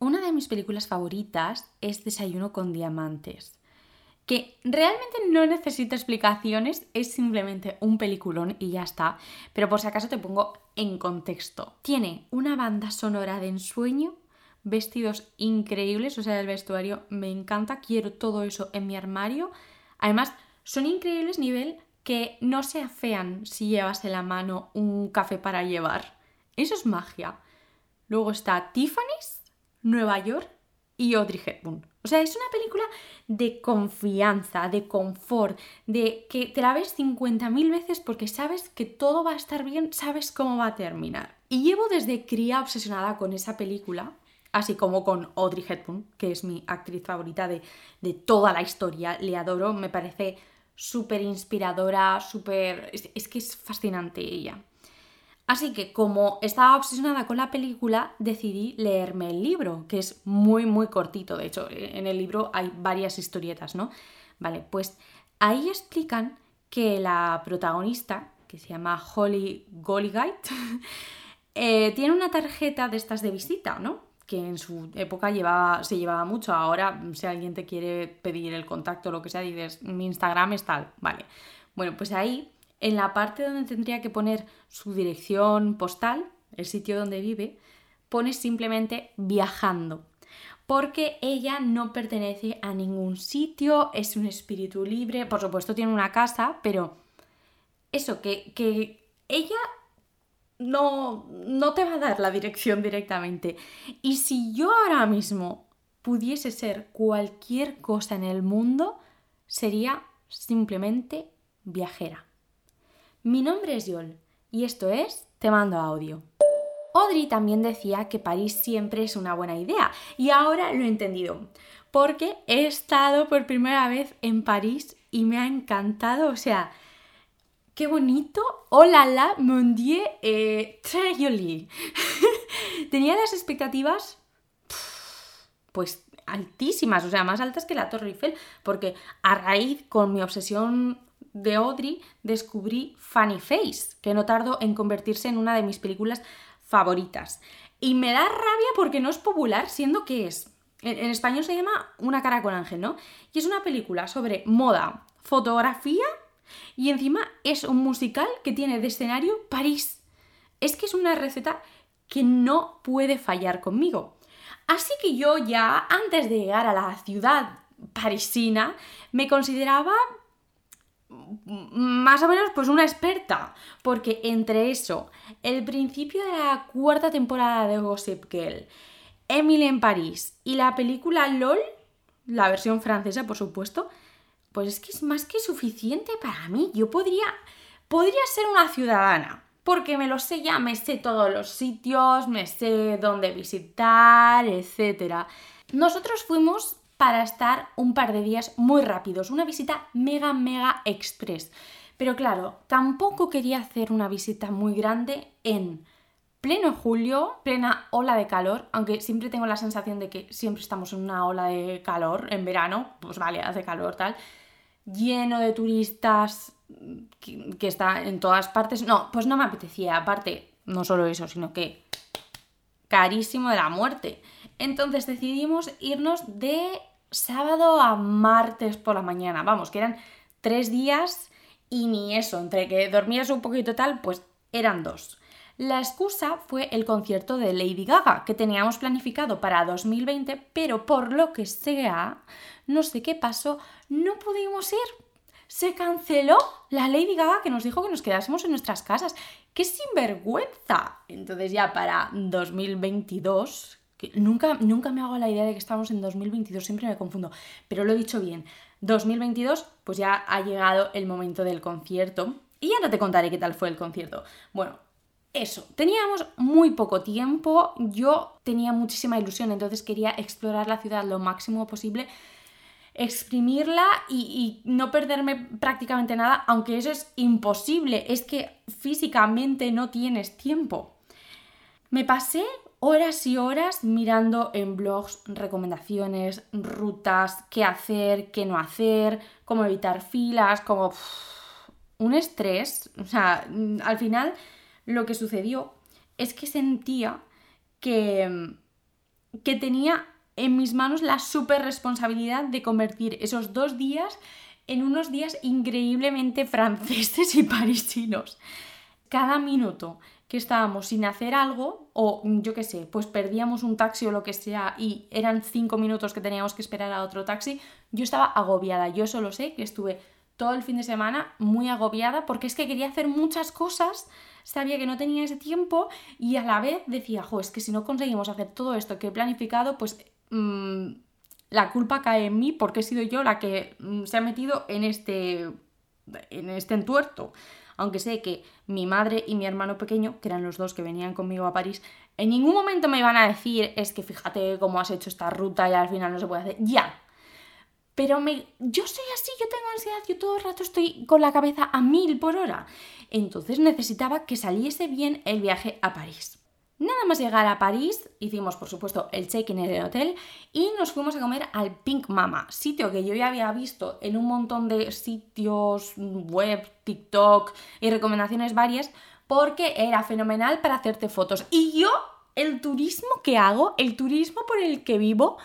Una de mis películas favoritas es Desayuno con Diamantes, que realmente no necesita explicaciones, es simplemente un peliculón y ya está, pero por si acaso te pongo en contexto. Tiene una banda sonora de ensueño, vestidos increíbles, o sea, el vestuario me encanta, quiero todo eso en mi armario. Además, son increíbles nivel que no se afean si llevas en la mano un café para llevar. Eso es magia. Luego está Tiffany's, Nueva York y Audrey Hepburn. O sea, es una película de confianza, de confort, de que te la ves 50.000 veces porque sabes que todo va a estar bien, sabes cómo va a terminar. Y llevo desde cría obsesionada con esa película, así como con Audrey Hepburn, que es mi actriz favorita de, de toda la historia. Le adoro, me parece súper inspiradora, súper... es que es fascinante ella. Así que como estaba obsesionada con la película, decidí leerme el libro, que es muy, muy cortito. De hecho, en el libro hay varias historietas, ¿no? Vale, pues ahí explican que la protagonista, que se llama Holly Goligate, eh, tiene una tarjeta de estas de visita, ¿no? Que en su época se llevaba mucho. Ahora, si alguien te quiere pedir el contacto o lo que sea, dices, mi Instagram es tal. Vale. Bueno, pues ahí en la parte donde tendría que poner su dirección postal, el sitio donde vive, pone simplemente viajando. Porque ella no pertenece a ningún sitio, es un espíritu libre, por supuesto tiene una casa, pero eso, que, que ella no, no te va a dar la dirección directamente. Y si yo ahora mismo pudiese ser cualquier cosa en el mundo, sería simplemente viajera. Mi nombre es Yol y esto es Te mando audio. Audrey también decía que París siempre es una buena idea y ahora lo he entendido porque he estado por primera vez en París y me ha encantado, o sea, qué bonito. Hola la, mon dieu, eh, très joli. Tenía las expectativas pues altísimas, o sea, más altas que la Torre Eiffel, porque a raíz con mi obsesión de Audrey descubrí Funny Face, que no tardó en convertirse en una de mis películas favoritas. Y me da rabia porque no es popular, siendo que es. En, español se llama Una cara con ángel, ¿no? Y es una película sobre moda, fotografía y encima es un musical que tiene de escenario París. Es que es una receta que no puede fallar conmigo. Así que yo ya, antes de llegar a la ciudad parisina, me consideraba más o menos pues una experta, porque entre eso, el principio de la cuarta temporada de Gossip Girl, Emily en París y la película LOL, la versión francesa por supuesto, pues es que es más que suficiente para mí. Yo podría, podría ser una ciudadana, porque me lo sé ya, me sé todos los sitios, me sé dónde visitar, etc. Nosotros fuimos para estar un par de días muy rápidos, una visita mega, mega express. Pero claro, tampoco quería hacer una visita muy grande en pleno julio, plena ola de calor, aunque siempre tengo la sensación de que siempre estamos en una ola de calor en verano, pues vale, hace calor tal, lleno de turistas que, está en todas partes. No, pues no me apetecía, aparte, no solo eso, sino que carísimo de la muerte. Entonces decidimos irnos de sábado a martes por la mañana. Vamos, que eran tres días y ni eso, entre que dormías un poquito tal, pues eran dos. La excusa fue el concierto de Lady Gaga, que teníamos planificado para 2020, pero por lo que sea, no sé qué pasó, no pudimos ir. Se canceló la Lady Gaga que nos dijo que nos quedásemos en nuestras casas. ¡Qué sinvergüenza! Entonces ya para 2022, nunca, nunca me hago la idea de que estamos en 2022, siempre me confundo, pero lo he dicho bien. 2022, pues ya ha llegado el momento del concierto. Y ya no te contaré qué tal fue el concierto. Bueno, eso, teníamos muy poco tiempo, yo tenía muchísima ilusión, entonces quería explorar la ciudad lo máximo posible, exprimirla y, y, no perderme prácticamente nada, aunque eso es imposible, es que físicamente no tienes tiempo. Me pasé horas y horas mirando en blogs recomendaciones, rutas, qué hacer, qué no hacer, cómo evitar filas, como un estrés. O sea, mm, al final lo que sucedió es que sentía que, que tenía en mis manos la super responsabilidad de convertir esos dos días en unos días increíblemente franceses y parisinos. Cada minuto que estábamos sin hacer algo, o yo qué sé, pues perdíamos un taxi o lo que sea y eran cinco minutos que teníamos que esperar a otro taxi, yo estaba agobiada. Yo solo sé que estuve todo el fin de semana muy agobiada porque es que quería hacer muchas cosas, sabía que no tenía ese tiempo y a la vez decía, jo, es que si no conseguimos hacer todo esto que he planificado, pues mm, la culpa cae en mí porque he sido yo la que mm, se ha metido en este, en este entuerto aunque sé que mi madre y mi hermano pequeño, que eran los dos que venían conmigo a París, en ningún momento me iban a decir, es que fíjate cómo has hecho esta ruta y al final no se puede hacer. Ya. Pero me, yo soy así, yo tengo ansiedad, yo todo el rato estoy con la cabeza a mil por hora. Entonces necesitaba que saliese bien el viaje a París. Nada más llegar a París, hicimos por supuesto el check-in en el hotel y nos fuimos a comer al Pink Mama, sitio que yo ya había visto en un montón de sitios web, TikTok y recomendaciones varias porque era fenomenal para hacerte fotos. Y yo, el turismo que hago, el turismo por el que vivo,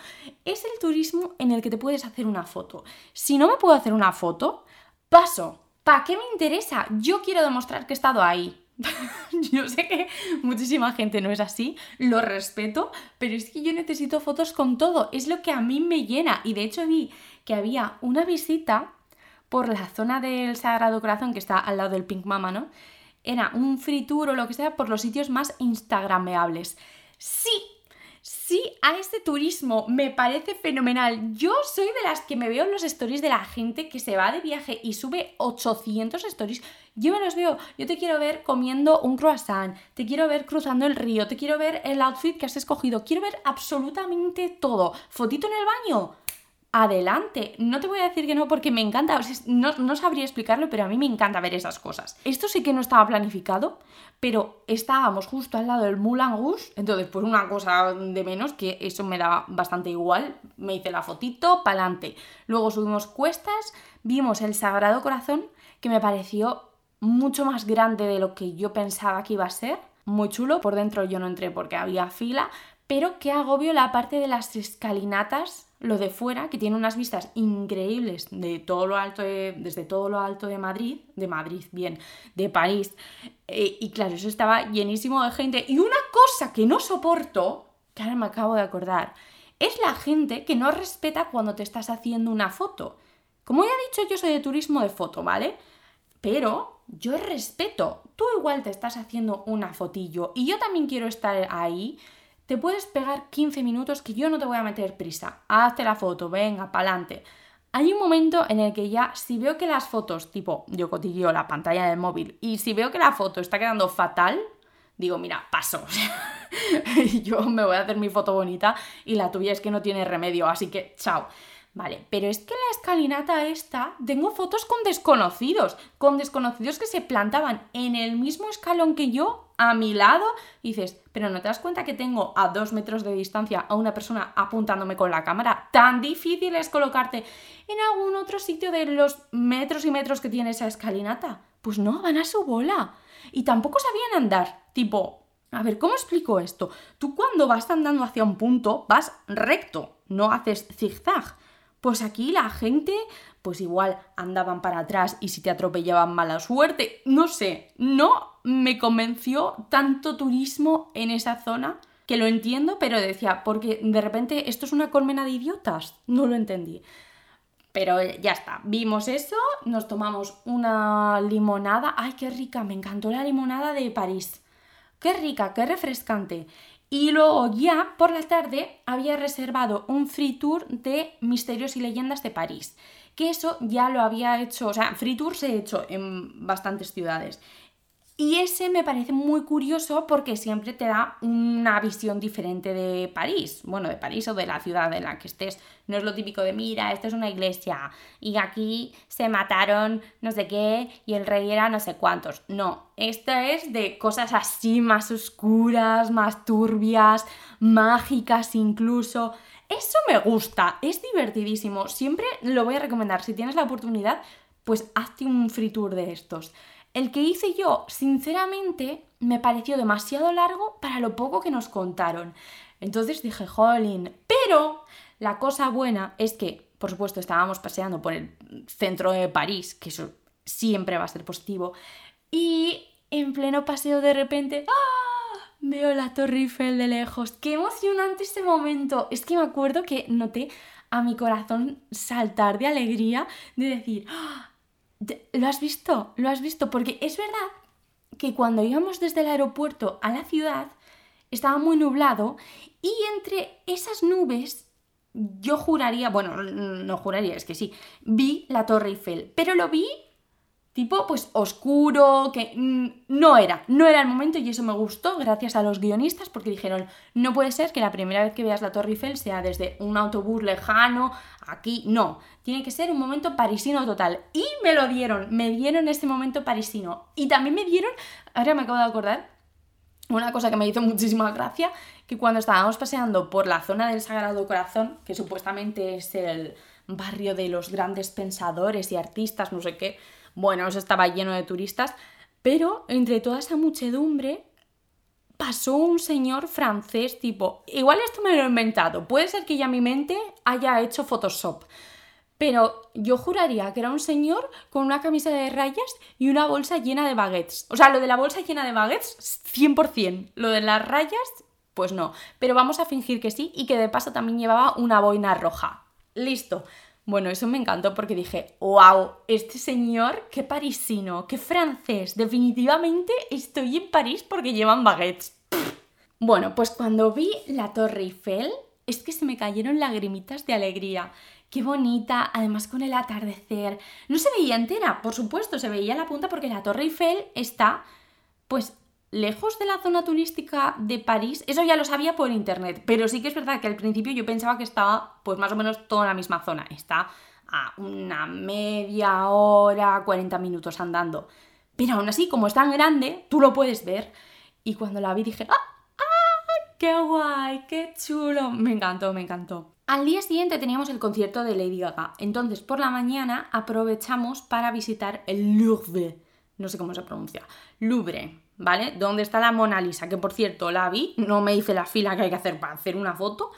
es el turismo en el que te puedes hacer una foto. Si no me puedo hacer una foto, paso. ¿Para qué me interesa? Yo quiero demostrar que he estado ahí. yo sé que muchísima gente no es así, lo respeto, pero es que yo necesito fotos con todo, es lo que a mí me llena. Y de hecho vi que había una visita por la zona del Sagrado Corazón que está al lado del Pink Mama, ¿no? Era un free tour o lo que sea por los sitios más instagrameables. Sí, sí a este turismo, me parece fenomenal. Yo soy de las que me veo en los stories de la gente que se va de viaje y sube 800 stories. Yo me los veo, yo te quiero ver comiendo un croissant, te quiero ver cruzando el río, te quiero ver el outfit que has escogido, quiero ver absolutamente todo. Fotito en el baño, adelante. No te voy a decir que no porque me encanta, no, sabría explicarlo, pero a mí me encanta ver esas cosas. Esto sí que no estaba planificado, pero estábamos justo al lado del Moulin Rouge, entonces pues una cosa de menos, que eso me daba bastante igual, me hice la fotito, pa'lante. Luego subimos cuestas, vimos el Sagrado Corazón, que me pareció mucho más grande de lo que yo pensaba que iba a ser. Muy chulo, por dentro yo no entré porque había fila, pero qué agobio la parte de las escalinatas lo de fuera, que tiene unas vistas increíbles de todo lo alto desde todo lo alto de Madrid, de Madrid, bien, de París. Eh, y claro, eso estaba llenísimo de gente. Y una cosa que no soporto, que ahora me acabo de acordar, es la gente que no respeta cuando te estás haciendo una foto. Como ya he dicho, yo soy de turismo de foto, ¿vale? Pero yo respeto. Tú igual te estás haciendo una fotillo y yo también quiero estar ahí te puedes pegar 15 minutos que yo no te voy a meter prisa. Hazte la foto, venga, pa'lante. Hay un momento en el que ya, si veo que las fotos, tipo, yo cotilleo la pantalla del móvil, y si veo que la foto está quedando fatal, digo, mira, paso. yo me voy a hacer mi foto bonita y la tuya es que no tiene remedio, así que chao. Vale, pero es que la escalinata esta, tengo fotos con desconocidos, con desconocidos que se plantaban en el mismo escalón que yo, a mi lado, dices, pero ¿no te das cuenta que tengo a dos metros de distancia a una persona apuntándome con la cámara? Tan difícil es colocarte en algún otro sitio de los metros y metros que tiene esa escalinata. Pues no, van a su bola. Y tampoco sabían andar, tipo, a ver, ¿cómo explico esto? Tú cuando vas andando hacia un punto, vas recto, no haces zigzag. Pues aquí la gente, pues igual andaban para atrás y si te atropellaban mala suerte. No sé, no me convenció tanto turismo en esa zona que lo entiendo, pero decía, porque de repente esto es una colmena de idiotas. No lo entendí. Pero ya está, vimos eso, nos tomamos una limonada. ¡Ay, qué rica! Me encantó la limonada de París. ¡Qué rica, qué refrescante! Y luego ya por la tarde había reservado un free tour de Misterios y Leyendas de París, que eso ya lo había hecho, o sea, free tour se ha hecho en bastantes ciudades. Y ese me parece muy curioso porque siempre te da una visión diferente de París, bueno, de París o de la ciudad en la que estés. No es lo típico de, mira, esta es una iglesia y aquí se mataron no sé qué y el rey era no sé cuántos. No, esto es de cosas así más oscuras, más turbias, mágicas incluso. Eso me gusta, es divertidísimo. Siempre lo voy a recomendar. Si tienes la oportunidad, pues hazte un free tour de estos. El que hice yo, sinceramente, me pareció demasiado largo para lo poco que nos contaron. Entonces dije, jolín, pero la cosa buena es que, por supuesto, estábamos paseando por el centro de París, que eso siempre va a ser positivo, y en pleno paseo de repente, ¡ah! Veo la Torre Eiffel de lejos. ¡Qué emocionante este momento! Es que me acuerdo que noté a mi corazón saltar de alegría de decir, ¡Ah! ¿Lo has visto? ¿Lo has visto? Porque es verdad que cuando íbamos desde el aeropuerto a la ciudad estaba muy nublado y entre esas nubes yo juraría, bueno, no juraría, es que sí, vi la Torre Eiffel, pero lo vi tipo pues oscuro, que no era, no era el momento y eso me gustó gracias a los guionistas porque dijeron, no puede ser que la primera vez que veas la Torre Eiffel sea desde un autobús lejano, aquí, no, tiene que ser un momento parisino total. Y me lo dieron, me dieron este momento parisino. Y también me dieron, ahora me acabo de acordar, una cosa que me hizo muchísima gracia, que cuando estábamos paseando por la zona del Sagrado Corazón, que supuestamente es el barrio de los grandes pensadores y artistas, no sé qué, bueno, eso estaba lleno de turistas, pero entre toda esa muchedumbre pasó un señor francés tipo, igual esto me lo he inventado, puede ser que ya mi mente haya hecho Photoshop, pero yo juraría que era un señor con una camisa de rayas y una bolsa llena de baguettes. O sea, lo de la bolsa llena de baguettes, 100%. Lo de las rayas, pues no. Pero vamos a fingir que sí y que de paso también llevaba una boina roja. Listo. Bueno, eso me encantó porque dije, wow, este señor, qué parisino, qué francés, definitivamente estoy en París porque llevan baguettes. Bueno, pues cuando vi la Torre Eiffel, es que se me cayeron lagrimitas de alegría. Qué bonita, además con el atardecer. No se veía entera, por supuesto, se veía la punta porque la Torre Eiffel está, pues, lejos de la zona turística de París, eso ya lo sabía por internet, pero sí que es verdad que al principio yo pensaba que estaba pues más o menos toda en la misma zona, está a una media hora, 40 minutos andando. Pero aún así, como es tan grande, tú lo puedes ver. Y cuando la vi dije, ¡ah! ¡ah! ¡Qué guay! ¡Qué chulo! Me encantó, me encantó. Al día siguiente teníamos el concierto de Lady Gaga, entonces por la mañana aprovechamos para visitar el Louvre, no sé cómo se pronuncia, Louvre, ¿vale? ¿Dónde está la Mona Lisa? Que por cierto, la vi, no me hice la fila que hay que hacer para hacer una foto.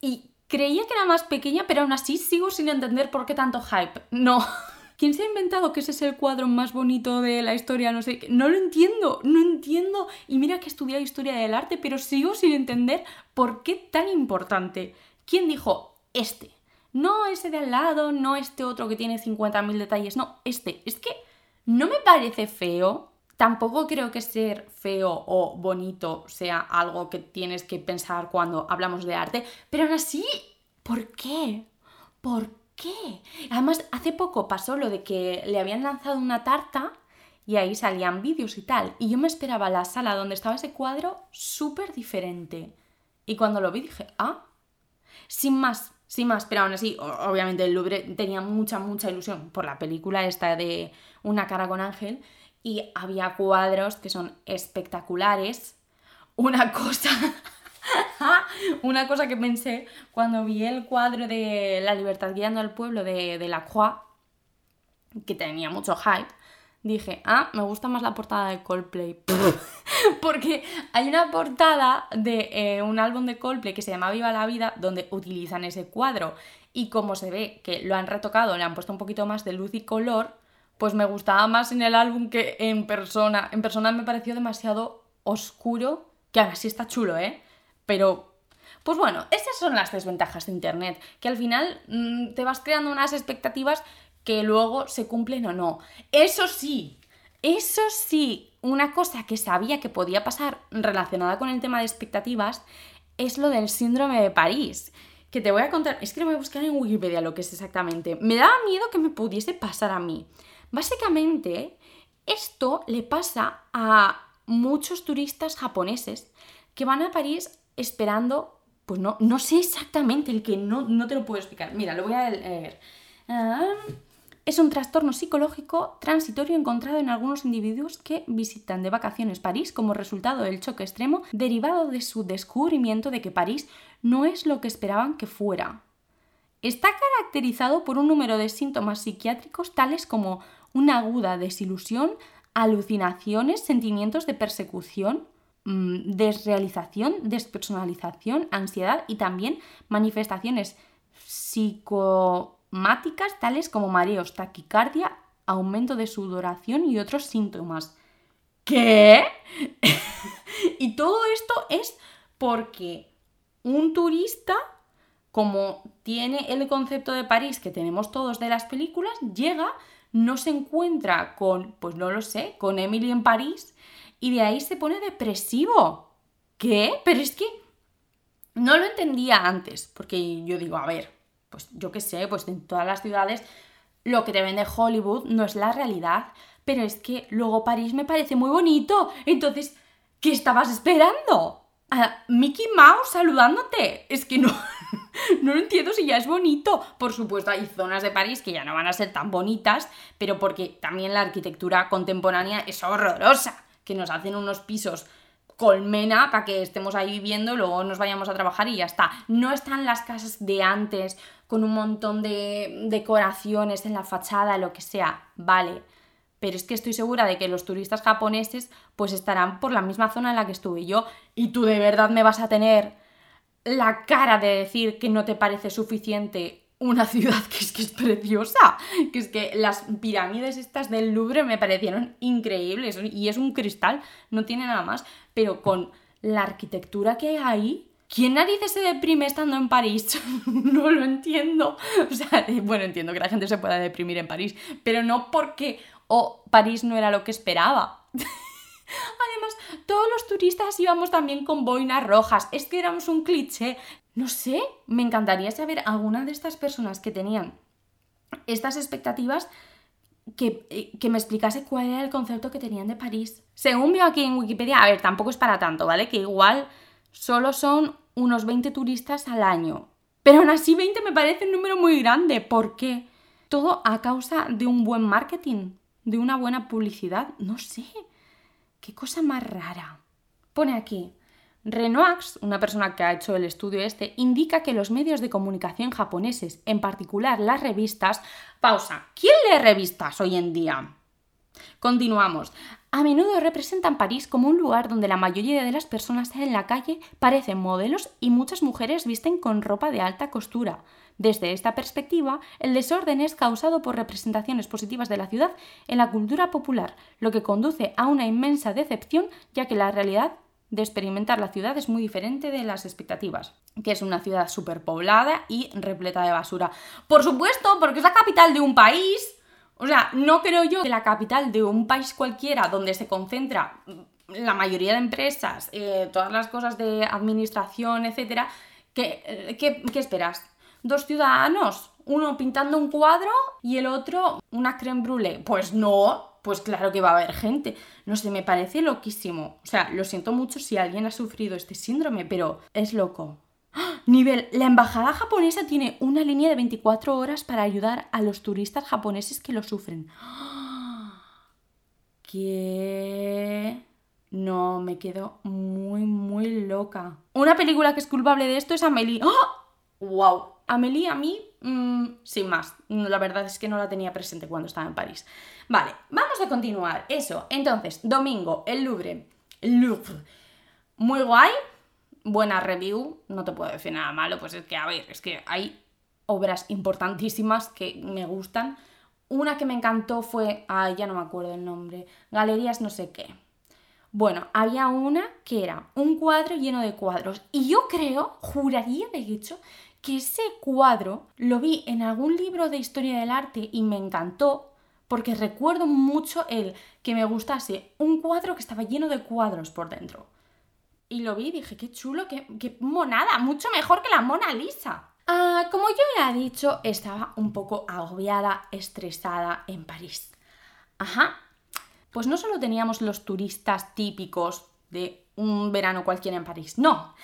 Y creía que era más pequeña, pero aún así sigo sin entender por qué tanto hype. No. ¿Quién se ha inventado que ese es el cuadro más bonito de la historia? No sé, no lo entiendo, no entiendo. Y mira que he estudiado historia del arte, pero sigo sin entender por qué tan importante. ¿Quién dijo este? No ese de al lado, no este otro que tiene 50.000 detalles, no, este. Es que no me parece feo Tampoco creo que ser feo o bonito sea algo que tienes que pensar cuando hablamos de arte, pero aún así, ¿por qué? ¿Por qué? Además, hace poco pasó lo de que le habían lanzado una tarta y ahí salían vídeos y tal, y yo me esperaba la sala donde estaba ese cuadro súper diferente. Y cuando lo vi dije, ah, sin más, sin más, pero aún así, obviamente el Louvre tenía mucha, mucha ilusión por la película esta de Una cara con ángel, y había cuadros que son espectaculares. Una cosa, una cosa que pensé cuando vi el cuadro de La libertad guiando al pueblo de, de Croix, que tenía mucho hype, dije, ah, me gusta más la portada de Coldplay. Porque hay una portada de eh, un álbum de Coldplay que se llama Viva la Vida, donde utilizan ese cuadro. Y como se ve que lo han retocado, le han puesto un poquito más de luz y color, pues me gustaba más en el álbum que en persona. En persona me pareció demasiado oscuro, que ahora sí está chulo, ¿eh? Pero, pues bueno, esas son las desventajas de Internet, que al final mm, te vas creando unas expectativas que luego se cumplen o no. Eso sí, eso sí, una cosa que sabía que podía pasar relacionada con el tema de expectativas es lo del síndrome de París. Que te voy a contar, es que lo voy a buscar en Wikipedia lo que es exactamente. Me daba miedo que me pudiese pasar a mí. Básicamente, esto le pasa a muchos turistas japoneses que van a París esperando, pues no, no sé exactamente el que no, no te lo puedo explicar. Mira, lo voy a leer. Es un trastorno psicológico transitorio encontrado en algunos individuos que visitan de vacaciones París como resultado del choque extremo derivado de su descubrimiento de que París no es lo que esperaban que fuera. Está caracterizado por un número de síntomas psiquiátricos tales como una aguda desilusión, alucinaciones, sentimientos de persecución. mm, desrealización, despersonalización, ansiedad y también manifestaciones psicomáticas tales como mareos, taquicardia, aumento de sudoración y otros síntomas. ¿Qué? y todo esto es porque un turista, como tiene el concepto de París que tenemos todos de las películas, llega, no se encuentra con, pues no lo sé, con Emily en París y de ahí se pone depresivo. ¿Qué? Pero es que no lo entendía antes, porque yo digo, a ver, pues yo qué sé, pues en todas las ciudades lo que te vende Hollywood no es la realidad, pero es que luego París me parece muy bonito. Entonces, ¿qué estabas esperando? A Mickey Mouse saludándote. Es que no, no lo entiendo si ya es bonito. Por supuesto, hay zonas de París que ya no van a ser tan bonitas, pero porque también la arquitectura contemporánea es horrorosa. Que nos hacen unos pisos colmena para que estemos ahí viviendo, luego nos vayamos a trabajar y ya está. No están las casas de antes con un montón de decoraciones en la fachada, lo que sea, vale. Pero es que estoy segura de que los turistas japoneses pues estarán por la misma zona en la que estuve yo y tú de verdad me vas a tener la cara de decir que no te parece suficiente una ciudad que es que es preciosa, que es que las pirámides estas del Louvre me parecieron increíbles y es un cristal, no tiene nada más, pero con la arquitectura que hay ahí, ¿Quién narices se deprime estando en París? no lo entiendo. O sea, bueno, entiendo que la gente se pueda deprimir en París, pero no porque oh, París no era lo que esperaba. Además, todos los turistas íbamos también con boinas rojas. Es que éramos un cliché. No sé, me encantaría saber alguna de estas personas que tenían estas expectativas que, eh, que, me explicase cuál era el concepto que tenían de París. Según veo aquí en Wikipedia, a ver, tampoco es para tanto, ¿vale? Que igual solo son unos 20 turistas al año. Pero aún así 20 me parece un número muy grande. ¿Por qué? Todo a causa de un buen marketing, de una buena publicidad. No sé. Qué cosa más rara. Pone aquí, Renoax, una persona que ha hecho el estudio este, indica que los medios de comunicación japoneses, en particular las revistas, pausa, ¿quién lee revistas hoy en día? Continuamos. A menudo representan París como un lugar donde la mayoría de las personas en la calle parecen modelos y muchas mujeres visten con ropa de alta costura. Desde esta perspectiva, el desorden es causado por representaciones positivas de la ciudad en la cultura popular, lo que conduce a una inmensa decepción ya que la realidad de experimentar la ciudad es muy diferente de las expectativas, que es una ciudad superpoblada y repleta de basura. Por supuesto, porque es la capital de un país. O sea, no creo yo que la capital de un país cualquiera donde se concentra la mayoría de empresas, eh, todas las cosas de administración, etcétera, ¿qué, qué esperas? ¿Dos ciudadanos? ¿Uno pintando un cuadro y el otro una creme brûlée? Pues no, pues claro que va a haber gente. No sé, me parece loquísimo. O sea, lo siento mucho si alguien ha sufrido este síndrome, pero es loco. ¡Ah! Nivel, la embajada japonesa tiene una línea de 24 horas para ayudar a los turistas japoneses que lo sufren. ¡Ah! ¿Qué? No, me quedo muy, muy loca. Una película que es culpable de esto es Amelie. ¡Oh! ¡Wow! Amelie a mí, mm, sin más. La verdad es que no la tenía presente cuando estaba en París. Vale, vamos a continuar. Eso, entonces, domingo, el Louvre. El Louvre. Muy guay, buena review, no te puedo decir nada malo, pues es que, a ver, es que hay obras importantísimas que me gustan. Una que me encantó fue, ay, ya no me acuerdo el nombre, Galerías no sé qué. Bueno, había una que era un cuadro lleno de cuadros y yo creo, juraría de hecho, que ese cuadro lo vi en algún libro de historia del arte y me encantó porque recuerdo mucho el que me gustase un cuadro que estaba lleno de cuadros por dentro. Y lo vi y dije, qué chulo, qué, qué monada, mucho mejor que la Mona Lisa. Ah, como yo ya he dicho, estaba un poco agobiada, estresada en París. Ajá. Pues no solo teníamos los turistas típicos de un verano cualquiera en París, no.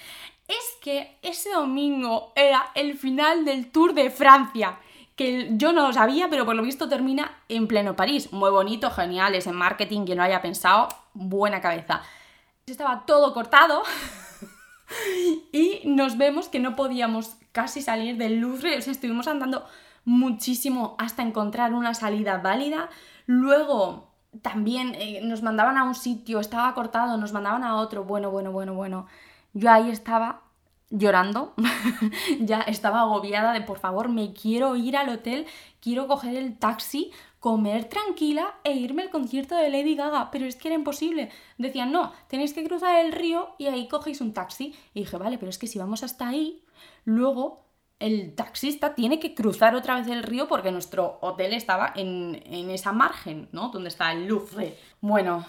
Es que ese domingo era el final del Tour de Francia que yo no lo sabía, pero por lo visto termina en pleno París. Muy bonito, genial, es en marketing, que no haya pensado, buena cabeza. Estaba todo cortado y nos vemos que no podíamos casi salir del Louvre, estuvimos andando muchísimo hasta encontrar una salida válida. Luego también eh, nos mandaban a un sitio, estaba cortado, nos mandaban a otro, bueno, bueno, bueno, bueno. Yo ahí estaba llorando, ya estaba agobiada de por favor, me quiero ir al hotel, quiero coger el taxi, comer tranquila e irme al concierto de Lady Gaga, pero es que era imposible. Decían, no, tenéis que cruzar el río y ahí cogéis un taxi. Y dije, vale, pero es que si vamos hasta ahí, luego el taxista tiene que cruzar otra vez el río porque nuestro hotel estaba en, en esa margen, ¿no? Donde está el Louvre. Bueno,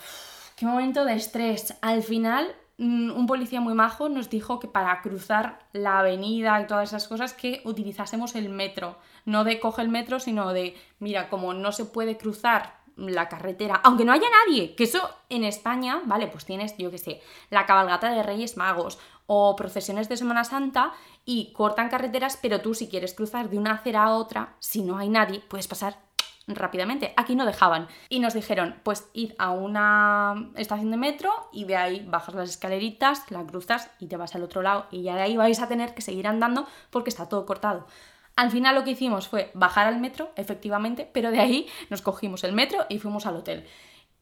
qué momento de estrés. Al final un policía muy majo nos dijo que para cruzar la avenida y todas esas cosas que utilizásemos el metro. No de coge el metro, sino de, mira, como no se puede cruzar la carretera, aunque no haya nadie, que eso en España, vale, pues tienes, yo qué sé, la cabalgata de Reyes Magos o procesiones de Semana Santa y cortan carreteras, pero tú si quieres cruzar de una acera a otra, si no hay nadie, puedes pasar rápidamente. Aquí no dejaban. Y nos dijeron, pues id a una estación de metro y de ahí bajas las escaleritas, la cruzas y te vas al otro lado. Y ya de ahí vais a tener que seguir andando porque está todo cortado. Al final lo que hicimos fue bajar al metro, efectivamente, pero de ahí nos cogimos el metro y fuimos al hotel.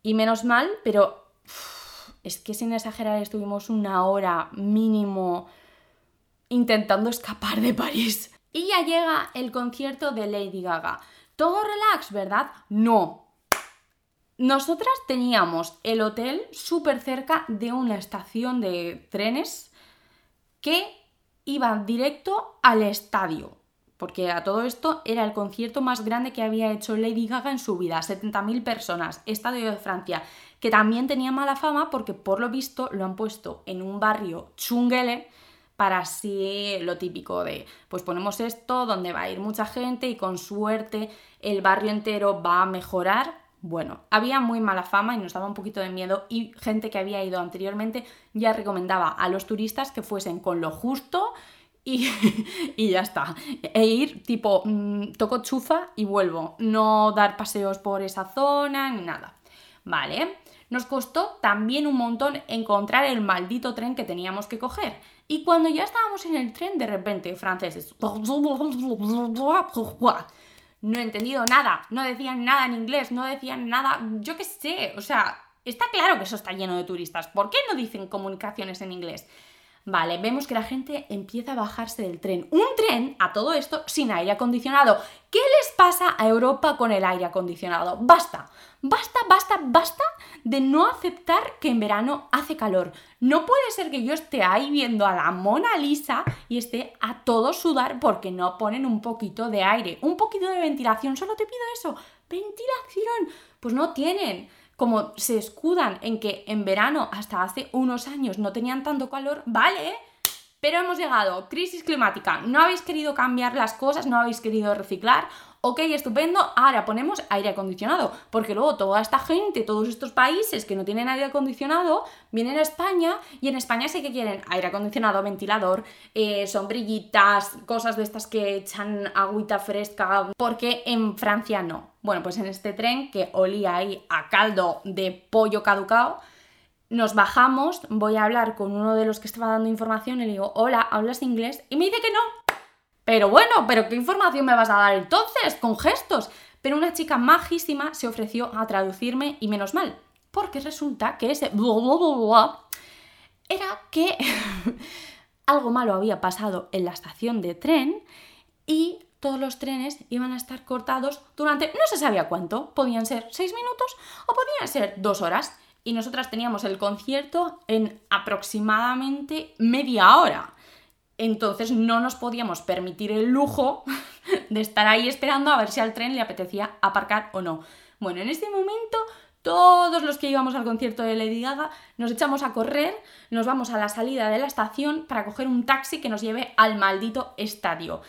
Y menos mal, pero es que sin exagerar estuvimos una hora mínimo intentando escapar de París. Y ya llega el concierto de Lady Gaga. Todo relax, ¿verdad? No. Nosotras teníamos el hotel súper cerca de una estación de trenes que iba directo al estadio. Porque a todo esto era el concierto más grande que había hecho Lady Gaga en su vida, 70.000 personas, Estadio de Francia, que también tenía mala fama porque por lo visto lo han puesto en un barrio chunguele para así lo típico de, pues ponemos esto donde va a ir mucha gente y con suerte el barrio entero va a mejorar. Bueno, había muy mala fama y nos daba un poquito de miedo y gente que había ido anteriormente ya recomendaba a los turistas que fuesen con lo justo y, y, ya está. E ir tipo, mm, toco chufa y vuelvo. No dar paseos por esa zona ni nada. Vale. Nos costó también un montón encontrar el maldito tren que teníamos que coger. Y cuando ya estábamos en el tren, de repente, franceses. No he entendido nada, no decían nada en inglés, no decían nada, yo qué sé, o sea, está claro que eso está lleno de turistas. ¿Por qué no dicen comunicaciones en inglés? Vale, vemos que la gente empieza a bajarse del tren. Un tren, a todo esto, sin aire acondicionado. ¿Qué les pasa a Europa con el aire acondicionado? Basta, basta, basta, basta de no aceptar que en verano hace calor. No puede ser que yo esté ahí viendo a la Mona Lisa y esté a todo sudar porque no ponen un poquito de aire, un poquito de ventilación. Solo te pido eso, ventilación. Pues no tienen como se escudan en que en verano hasta hace unos años no tenían tanto calor, vale, pero hemos llegado, crisis climática, no habéis querido cambiar las cosas, no habéis querido reciclar, ok, estupendo, ahora ponemos aire acondicionado, porque luego toda esta gente, todos estos países que no tienen aire acondicionado, vienen a España y en España sí que quieren aire acondicionado, ventilador, eh, sombrillitas, cosas de estas que echan agüita fresca, porque en Francia no. Bueno, pues en este tren que olía ahí a caldo de pollo caducado, nos bajamos, voy a hablar con uno de los que estaba dando información y le digo, hola, ¿hablas inglés? Y me dice que no, pero bueno, ¿pero qué información me vas a dar entonces? Con gestos. Pero una chica majísima se ofreció a traducirme y menos mal, porque resulta que ese era que algo malo había pasado en la estación de tren y todos los trenes iban a estar cortados durante no se sabía cuánto, podían ser seis minutos o podían ser dos horas. Y nosotras teníamos el concierto en aproximadamente media hora. Entonces no nos podíamos permitir el lujo de estar ahí esperando a ver si al tren le apetecía aparcar o no. Bueno, en este momento todos los que íbamos al concierto de Lady Gaga nos echamos a correr, nos vamos a la salida de la estación para coger un taxi que nos lleve al maldito estadio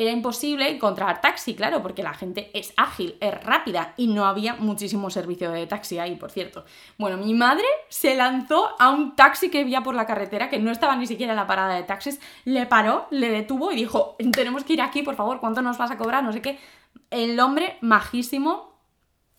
era imposible encontrar taxi, claro, porque la gente es ágil, es rápida y no había muchísimo servicio de taxi ahí, por cierto. Bueno, mi madre se lanzó a un taxi que había por la carretera, que no estaba ni siquiera en la parada de taxis, le paró, le detuvo y dijo, tenemos que ir aquí, por favor, ¿cuánto nos vas a cobrar? No sé qué. El hombre majísimo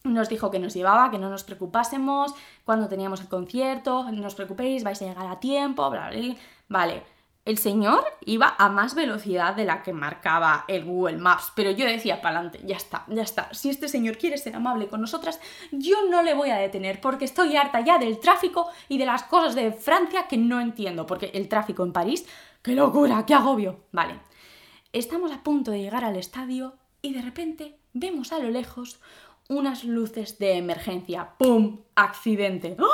nos dijo que nos llevaba, que no nos preocupásemos cuando teníamos el concierto, no os preocupéis, vais a llegar a tiempo, bla, bla, bla. Vale, el señor iba a más velocidad de la que marcaba el Google Maps, pero yo decía para adelante, ya está, ya está. Si este señor quiere ser amable con nosotras, yo no le voy a detener porque estoy harta ya del tráfico y de las cosas de Francia que no entiendo, porque el tráfico en París, qué locura, qué agobio. Vale, estamos a punto de llegar al estadio y de repente vemos a lo lejos unas luces de emergencia. ¡Pum! Accidente. ¡Oh!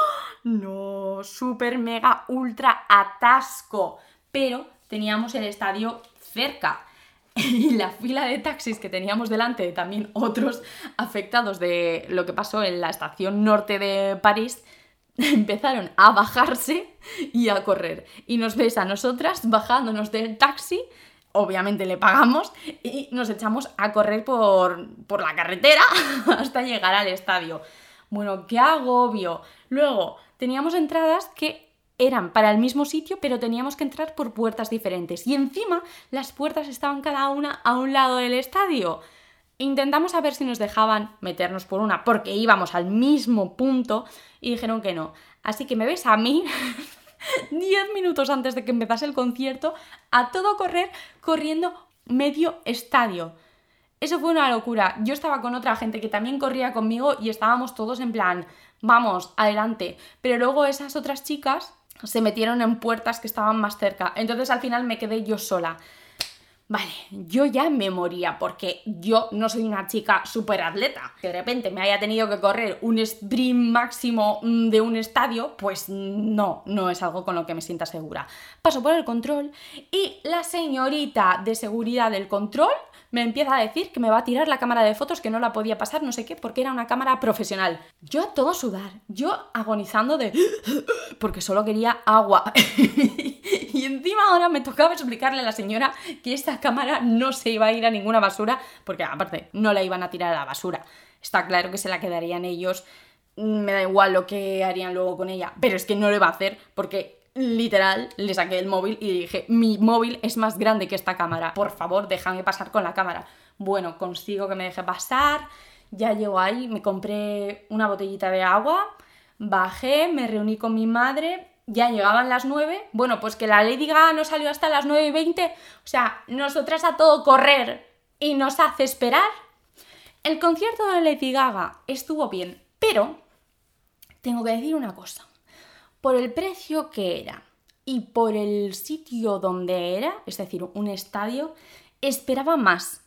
No, super mega ultra atasco pero teníamos el estadio cerca. Y la fila de taxis que teníamos delante de también otros afectados de lo que pasó en la estación norte de París, empezaron a bajarse y a correr. Y nos ves a nosotras bajándonos del taxi, obviamente le pagamos, y nos echamos a correr por, por la carretera hasta llegar al estadio. Bueno, qué agobio. Luego, teníamos entradas que eran para el mismo sitio, pero teníamos que entrar por puertas diferentes. Y encima las puertas estaban cada una a un lado del estadio. Intentamos saber si nos dejaban meternos por una, porque íbamos al mismo punto y dijeron que no. Así que me ves a mí 10 minutos antes de que empezase el concierto, a todo correr, corriendo medio estadio. Eso fue una locura. Yo estaba con otra gente que también corría conmigo y estábamos todos en plan, vamos, adelante. Pero luego esas otras chicas se metieron en puertas que estaban más cerca. Entonces al final me quedé yo sola. Vale, yo ya me moría porque yo no soy una chica súper atleta. Que de repente me haya tenido que correr un sprint máximo mm, de un estadio, pues no, no es algo con lo que me sienta segura. Paso por el control y la señorita de seguridad del control me empieza a decir que me va a tirar la cámara de fotos, que no la podía pasar, no sé qué, porque era una cámara profesional. Yo a todo sudar, yo agonizando de... porque solo quería agua. y encima ahora me tocaba explicarle a la señora que esta cámara no se iba a ir a ninguna basura, porque aparte no la iban a tirar a la basura. Está claro que se la quedarían ellos me da igual lo que harían luego con ella, pero es que no lo va a hacer porque literal, le saqué el móvil y dije, mi móvil es más grande que esta cámara, por favor, déjame pasar con la cámara. Bueno, consigo que me deje pasar, ya llego ahí, me compré una botellita de agua, bajé, me reuní con mi madre, ya llegaban las 9, bueno, pues que la Lady Gaga no salió hasta las 9 y 20, o sea, nosotras a todo correr y nos hace esperar. El concierto de Lady Gaga estuvo bien, pero tengo que decir una cosa por el precio que era y por el sitio donde era, es decir, un estadio, esperaba más.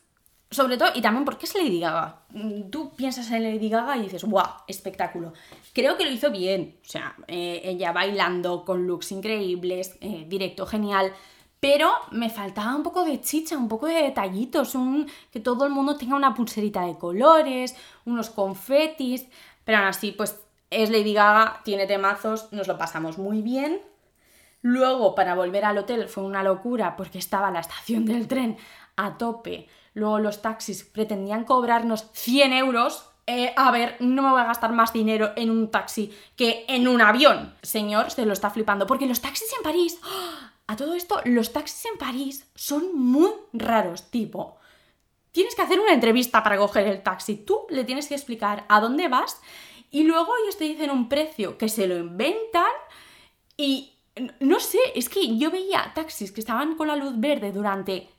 Sobre todo, y también porque es Lady Gaga. Tú piensas en Lady Gaga y dices, ¡guau! Espectáculo. Creo que lo hizo bien. O sea, eh, ella bailando con looks increíbles, eh, directo genial. Pero me faltaba un poco de chicha, un poco de detallitos, un, que todo el mundo tenga una pulserita de colores, unos confetis. Pero aún así, pues es Lady Gaga, tiene temazos, nos lo pasamos muy bien. Luego, para volver al hotel fue una locura porque estaba la estación del tren a tope. Luego los taxis pretendían cobrarnos 100 euros. Eh, a ver, no me voy a gastar más dinero en un taxi que en un avión. Señor, se lo está flipando. Porque los taxis en París... ¡ah! A todo esto, los taxis en París son muy raros. Tipo, tienes que hacer una entrevista para coger el taxi. Tú le tienes que explicar a dónde vas y luego ellos te dicen un precio que se lo inventan y no sé, es que yo veía taxis que estaban con la luz verde durante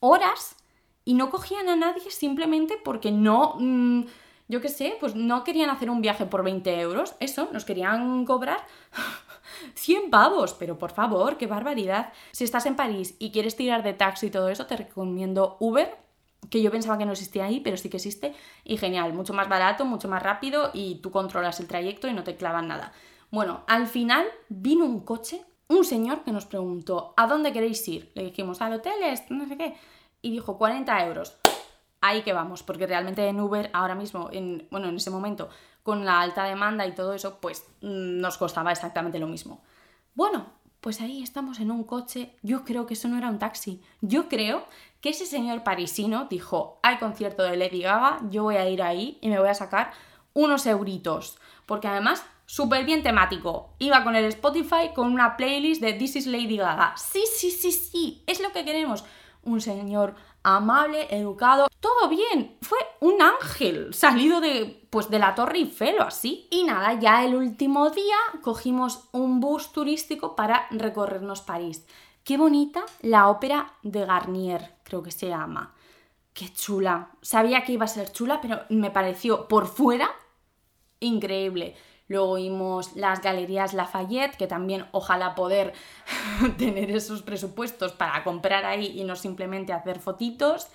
horas y no cogían a nadie simplemente porque no, mm, yo qué sé, pues no querían hacer un viaje por 20 euros, eso, nos querían cobrar 100 pavos, pero por favor, qué barbaridad. Si estás en París y quieres tirar de taxi y todo eso, te recomiendo Uber que yo pensaba que no existía ahí, pero sí que existe y genial, mucho más barato, mucho más rápido y tú controlas el trayecto y no te clavan nada. Bueno, al final vino un coche, un señor que nos preguntó, ¿a dónde queréis ir? Le dijimos, al hotel, no sé qué, y dijo 40 euros. Ahí que vamos, porque realmente en Uber ahora mismo, en, bueno, en ese momento, con la alta demanda y todo eso, pues mm, nos costaba exactamente lo mismo. Bueno, pues ahí estamos en un coche. Yo creo que eso no era un taxi. Yo creo que ese señor parisino dijo, hay concierto de Lady Gaga, yo voy a ir ahí y me voy a sacar unos euritos. Porque además, súper bien temático. Iba con el Spotify con una playlist de This is Lady Gaga. Sí, sí, sí, sí, es lo que queremos. Un señor amable, educado, todo bien. Fue un ángel salido de, pues, de la Torre Eiffel o así. Y nada, ya el último día cogimos un bus turístico para recorrernos París. Qué bonita la ópera de Garnier, creo que se llama. Qué chula. Sabía que iba a ser chula, pero me pareció por fuera increíble. Luego vimos las galerías Lafayette, que también ojalá poder tener esos presupuestos para comprar ahí y no simplemente hacer fotitos.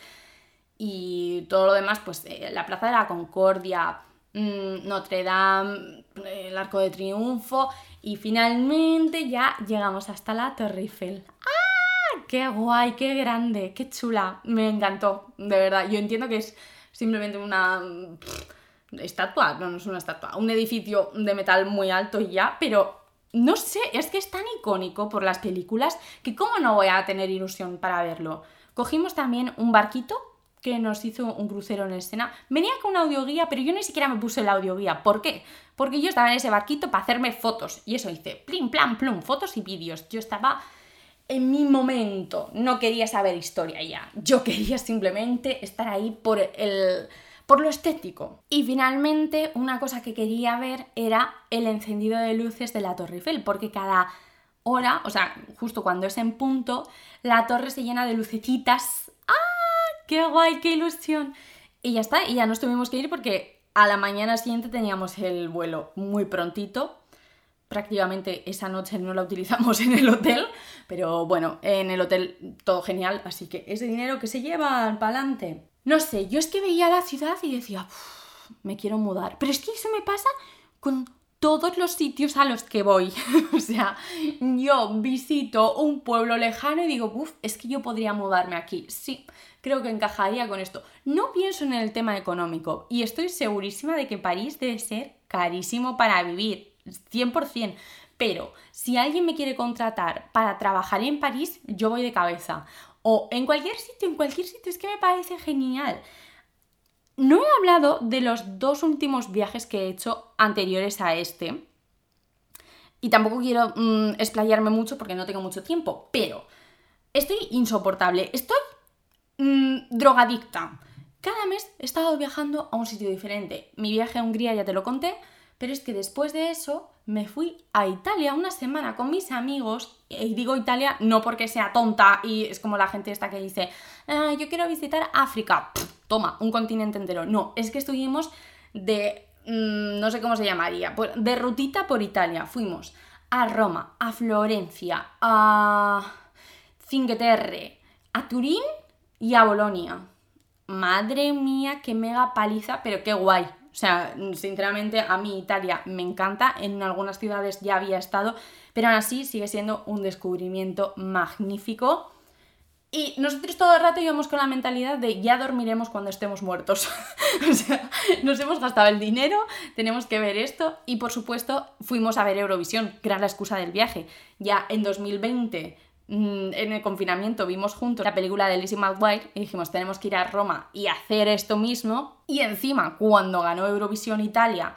Y todo lo demás, pues eh, la Plaza de la Concordia, mm, Notre Dame, el Arco de Triunfo y finalmente ya llegamos hasta la Torre Eiffel. ¡Ah! ¡Qué guay! ¡Qué grande! ¡Qué chula! Me encantó, de verdad. Yo entiendo que es simplemente una estatua, no, no es una estatua, un edificio de metal muy alto y ya, pero no sé, es que es tan icónico por las películas que cómo no voy a tener ilusión para verlo. Cogimos también un barquito que nos hizo un crucero en escena. Venía con una audioguía, pero yo ni siquiera me puse la audioguía. ¿Por qué? Porque yo estaba en ese barquito para hacerme fotos. Y eso hice, plim, plan, plum, fotos y vídeos. Yo estaba en mi momento. No quería saber historia ya. Yo quería simplemente estar ahí por el por lo estético. Y finalmente, una cosa que quería ver era el encendido de luces de la Torre Eiffel, porque cada hora, o sea, justo cuando es en punto, la torre se llena de lucecitas. ¡Ah! ¡Qué guay! ¡Qué ilusión! Y ya está, y ya nos tuvimos que ir porque a la mañana siguiente teníamos el vuelo muy prontito. Prácticamente esa noche no la utilizamos en el hotel, pero bueno, en el hotel todo genial, así que ese dinero que se lleva para adelante. No sé, yo es que veía la ciudad y decía, me quiero mudar. Pero es que eso me pasa con todos los sitios a los que voy. o sea, yo visito un pueblo lejano y digo, uff, es que yo podría mudarme aquí. Sí, creo que encajaría con esto. No pienso en el tema económico y estoy segurísima de que París debe ser carísimo para vivir, 100%. Pero si alguien me quiere contratar para trabajar en París, yo voy de cabeza o en cualquier sitio, en cualquier sitio, es que me parece genial. No he hablado de los dos últimos viajes que he hecho anteriores a este. Y tampoco quiero mm, explayarme mucho porque no tengo mucho tiempo, pero estoy insoportable, estoy mm, drogadicta. Cada mes he estado viajando a un sitio diferente. Mi viaje a Hungría ya te lo conté, pero es que después de eso me fui a Italia una semana con mis amigos. Y digo Italia no porque sea tonta y es como la gente esta que dice, ah, yo quiero visitar África. toma, un continente entero. No, es que estuvimos de, mm, no sé cómo se llamaría, pues, de rutita por Italia. Fuimos a Roma, a Florencia, a Cinque Terre, a Turín y a Bolonia. Madre mía, qué mega paliza, pero qué guay. O sea, sinceramente a mí Italia me encanta, en algunas ciudades ya había estado, pero aún así sigue siendo un descubrimiento magnífico. Y nosotros todo el rato íbamos con la mentalidad de ya dormiremos cuando estemos muertos. o sea, nos hemos gastado el dinero, tenemos que ver esto y por supuesto fuimos a ver Eurovisión, que era la excusa del viaje. Ya en 2020 Mm, en el confinamiento vimos juntos la película de Lizzie McGuire y dijimos tenemos que ir a Roma y hacer esto mismo y encima cuando ganó Eurovisión Italia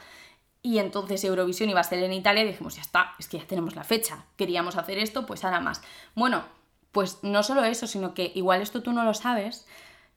y entonces Eurovisión iba a ser en Italia dijimos ya está, es que ya tenemos la fecha, queríamos hacer esto, pues nada más. Bueno, pues no solo eso, sino que igual esto tú no lo sabes,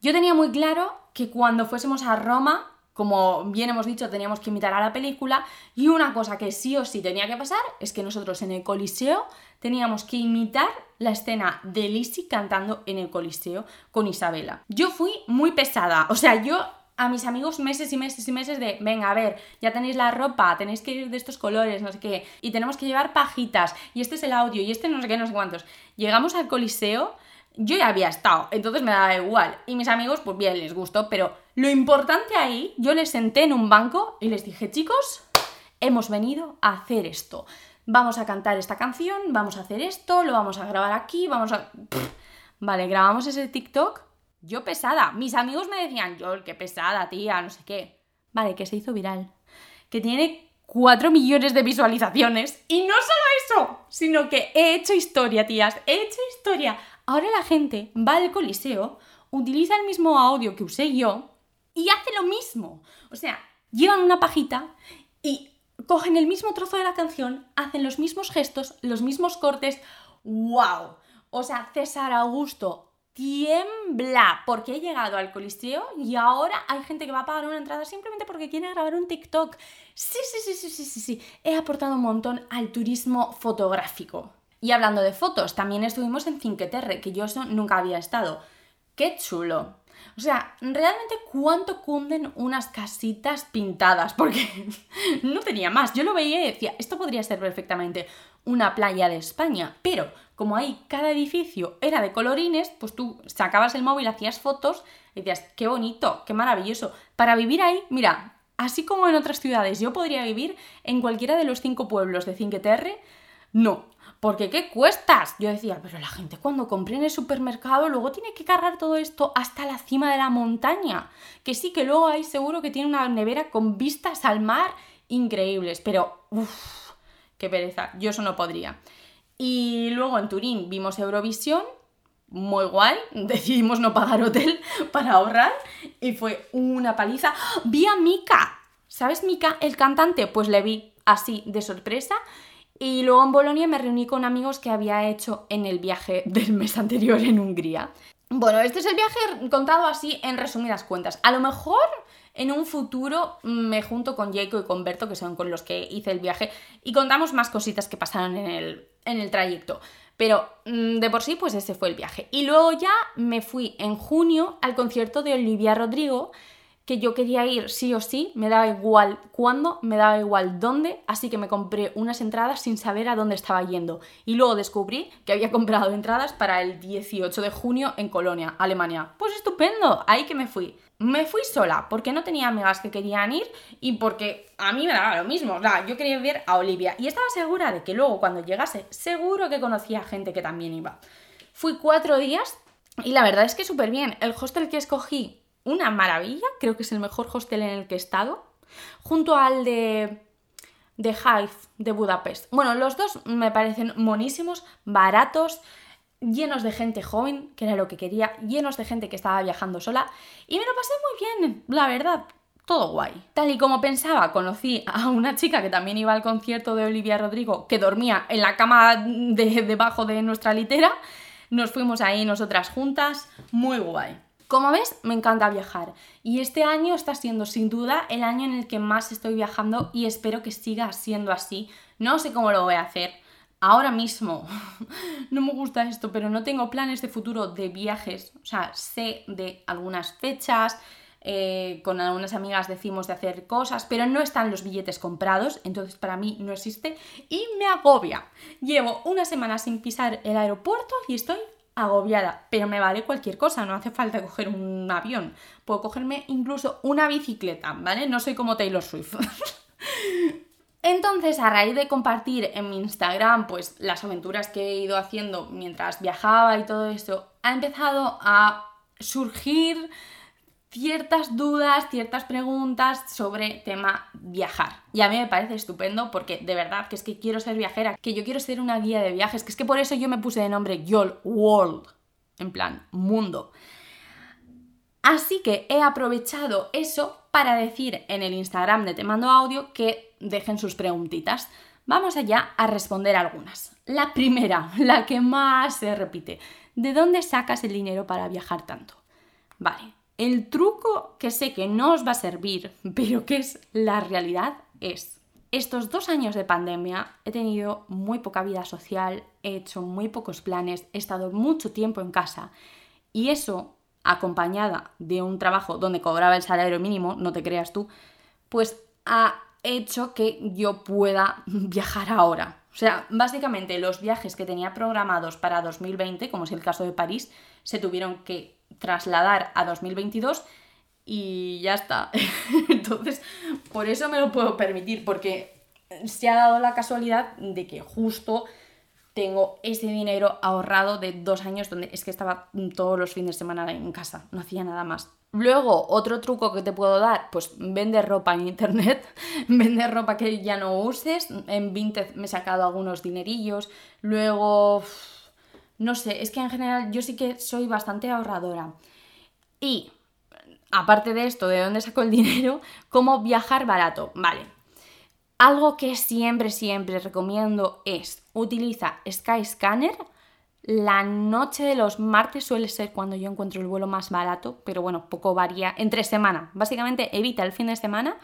yo tenía muy claro que cuando fuésemos a Roma como bien hemos dicho, teníamos que imitar a la película y una cosa que sí o sí tenía que pasar es que nosotros en el Coliseo teníamos que imitar la escena de Lizzie cantando en el Coliseo con Isabela. Yo fui muy pesada, o sea, yo a mis amigos meses y meses y meses de, venga, a ver, ya tenéis la ropa, tenéis que ir de estos colores, no sé qué, y tenemos que llevar pajitas, y este es el audio, y este no sé qué, no sé cuántos. Llegamos al Coliseo yo ya había estado, entonces me daba igual. Y mis amigos, pues bien, les gustó, pero lo importante ahí, yo les senté en un banco y les dije, chicos, hemos venido a hacer esto. Vamos a cantar esta canción, vamos a hacer esto, lo vamos a grabar aquí, vamos a... Vale, grabamos ese TikTok. Yo pesada. Mis amigos me decían, yo, qué pesada, tía, no sé qué. Vale, que se hizo viral. Que tiene 4 millones de visualizaciones. Y no solo eso, sino que he hecho historia, tías. He hecho historia. Ahora la gente va al coliseo, utiliza el mismo audio que usé yo y hace lo mismo. O sea, llevan una pajita y cogen el mismo trozo de la canción, hacen los mismos gestos, los mismos cortes. ¡Wow! O sea, César Augusto tiembla porque he llegado al coliseo y ahora hay gente que va a pagar una entrada simplemente porque quiere grabar un TikTok. Sí, sí, sí, sí, sí, sí, sí. He aportado un montón al turismo fotográfico. Y hablando de fotos, también estuvimos en Cinque Terre, que yo nunca había estado. ¡Qué chulo! O sea, realmente cuánto cunden unas casitas pintadas, porque no tenía más. Yo lo veía y decía, esto podría ser perfectamente una playa de España, pero como ahí cada edificio era de colorines, pues tú sacabas el móvil, hacías fotos y decías, qué bonito, qué maravilloso. Para vivir ahí, mira, así como en otras ciudades, yo podría vivir en cualquiera de los cinco pueblos de Cinque Terre, no, porque ¿qué cuestas? Yo decía, pero la gente cuando compre en el supermercado luego tiene que cargar todo esto hasta la cima de la montaña. Que sí, que luego hay seguro que tiene una nevera con vistas al mar increíbles, pero uff, qué pereza, yo eso no podría. Y luego en Turín vimos Eurovisión, muy guay, decidimos no pagar hotel para ahorrar y fue una paliza. Vi a Mika, ¿sabes Mika, el cantante? Pues le vi así de sorpresa y luego en Bolonia me reuní con amigos que había hecho en el viaje del mes anterior en Hungría. Bueno, este es el viaje contado así en resumidas cuentas. A lo mejor en un futuro me junto con Jaco y con Berto, que son con los que hice el viaje, y contamos más cositas que pasaron en el, en el trayecto. Pero mm, de por sí, pues ese fue el viaje. Y luego ya me fui en junio al concierto de Olivia Rodrigo, que yo quería ir sí o sí, me daba igual cuándo, me daba igual dónde, así que me compré unas entradas sin saber a dónde estaba yendo. Y luego descubrí que había comprado entradas para el 18 de junio en Colonia, Alemania. Pues estupendo, ahí que me fui. Me fui sola porque no tenía amigas que querían ir y porque a mí me daba lo mismo. O sea, yo quería ver a Olivia y estaba segura de que luego cuando llegase, seguro que conocía gente que también iba. Fui cuatro días y la verdad es que súper bien. El hostel que escogí una maravilla, creo que es el mejor hostel en el que he estado, junto al de, de Hive de Budapest. Bueno, los dos me parecen monísimos, baratos, llenos de gente joven, que era lo que quería, llenos de gente que estaba viajando sola, y me lo pasé muy bien, la verdad. Todo guay. Tal y como pensaba, conocí a una chica que también iba al concierto de Olivia Rodrigo, que dormía en la cama de, debajo de nuestra litera. Nos fuimos ahí nosotras juntas, muy guay. Como ves, me encanta viajar y este año está siendo sin duda el año en el que más estoy viajando y espero que siga siendo así. No sé cómo lo voy a hacer. Ahora mismo no me gusta esto, pero no tengo planes de futuro de viajes. O sea, sé de algunas fechas, eh, con algunas amigas decimos de hacer cosas, pero no están los billetes comprados, entonces para mí no existe y me agobia. Llevo una semana sin pisar el aeropuerto y estoy agobiada, pero me vale cualquier cosa, no hace falta coger un avión, puedo cogerme incluso una bicicleta, ¿vale? No soy como Taylor Swift. Entonces, a raíz de compartir en mi Instagram pues las aventuras que he ido haciendo mientras viajaba y todo eso, ha empezado a surgir ciertas dudas, ciertas preguntas sobre tema viajar. Y a mí me parece estupendo porque de verdad que es que quiero ser viajera, que yo quiero ser una guía de viajes, que es que por eso yo me puse de nombre YOL World, en plan mundo. Así que he aprovechado eso para decir en el Instagram de Te Mando Audio que dejen sus preguntitas. Vamos allá a responder algunas. La primera, la que más se repite. ¿De dónde sacas el dinero para viajar tanto? Vale, el truco que sé que no os va a servir, pero que es la realidad, es estos dos años de pandemia he tenido muy poca vida social, he hecho muy pocos planes, he estado mucho tiempo en casa y eso, acompañada de un trabajo donde cobraba el salario mínimo, no te creas tú, pues ha hecho que yo pueda viajar ahora. O sea, básicamente los viajes que tenía programados para 2020, como es el caso de París, se tuvieron que trasladar a 2022 y ya está. Entonces, por eso me lo puedo permitir, porque se ha dado la casualidad de que justo tengo ese dinero ahorrado de dos años donde es que estaba todos los fines de semana en casa, no hacía nada más. Luego, otro truco que te puedo dar, pues vende ropa en internet, vende ropa que ya no uses. En Vinted me he sacado algunos dinerillos. Luego, no sé, es que en general yo sí que soy bastante ahorradora. Y, aparte de esto, ¿de dónde saco el dinero? ¿Cómo viajar barato? Vale. Algo que siempre, siempre recomiendo es utiliza Skyscanner. La noche de los martes suele ser cuando yo encuentro el vuelo más barato, pero bueno, poco varía entre semana. Básicamente evita el fin de semana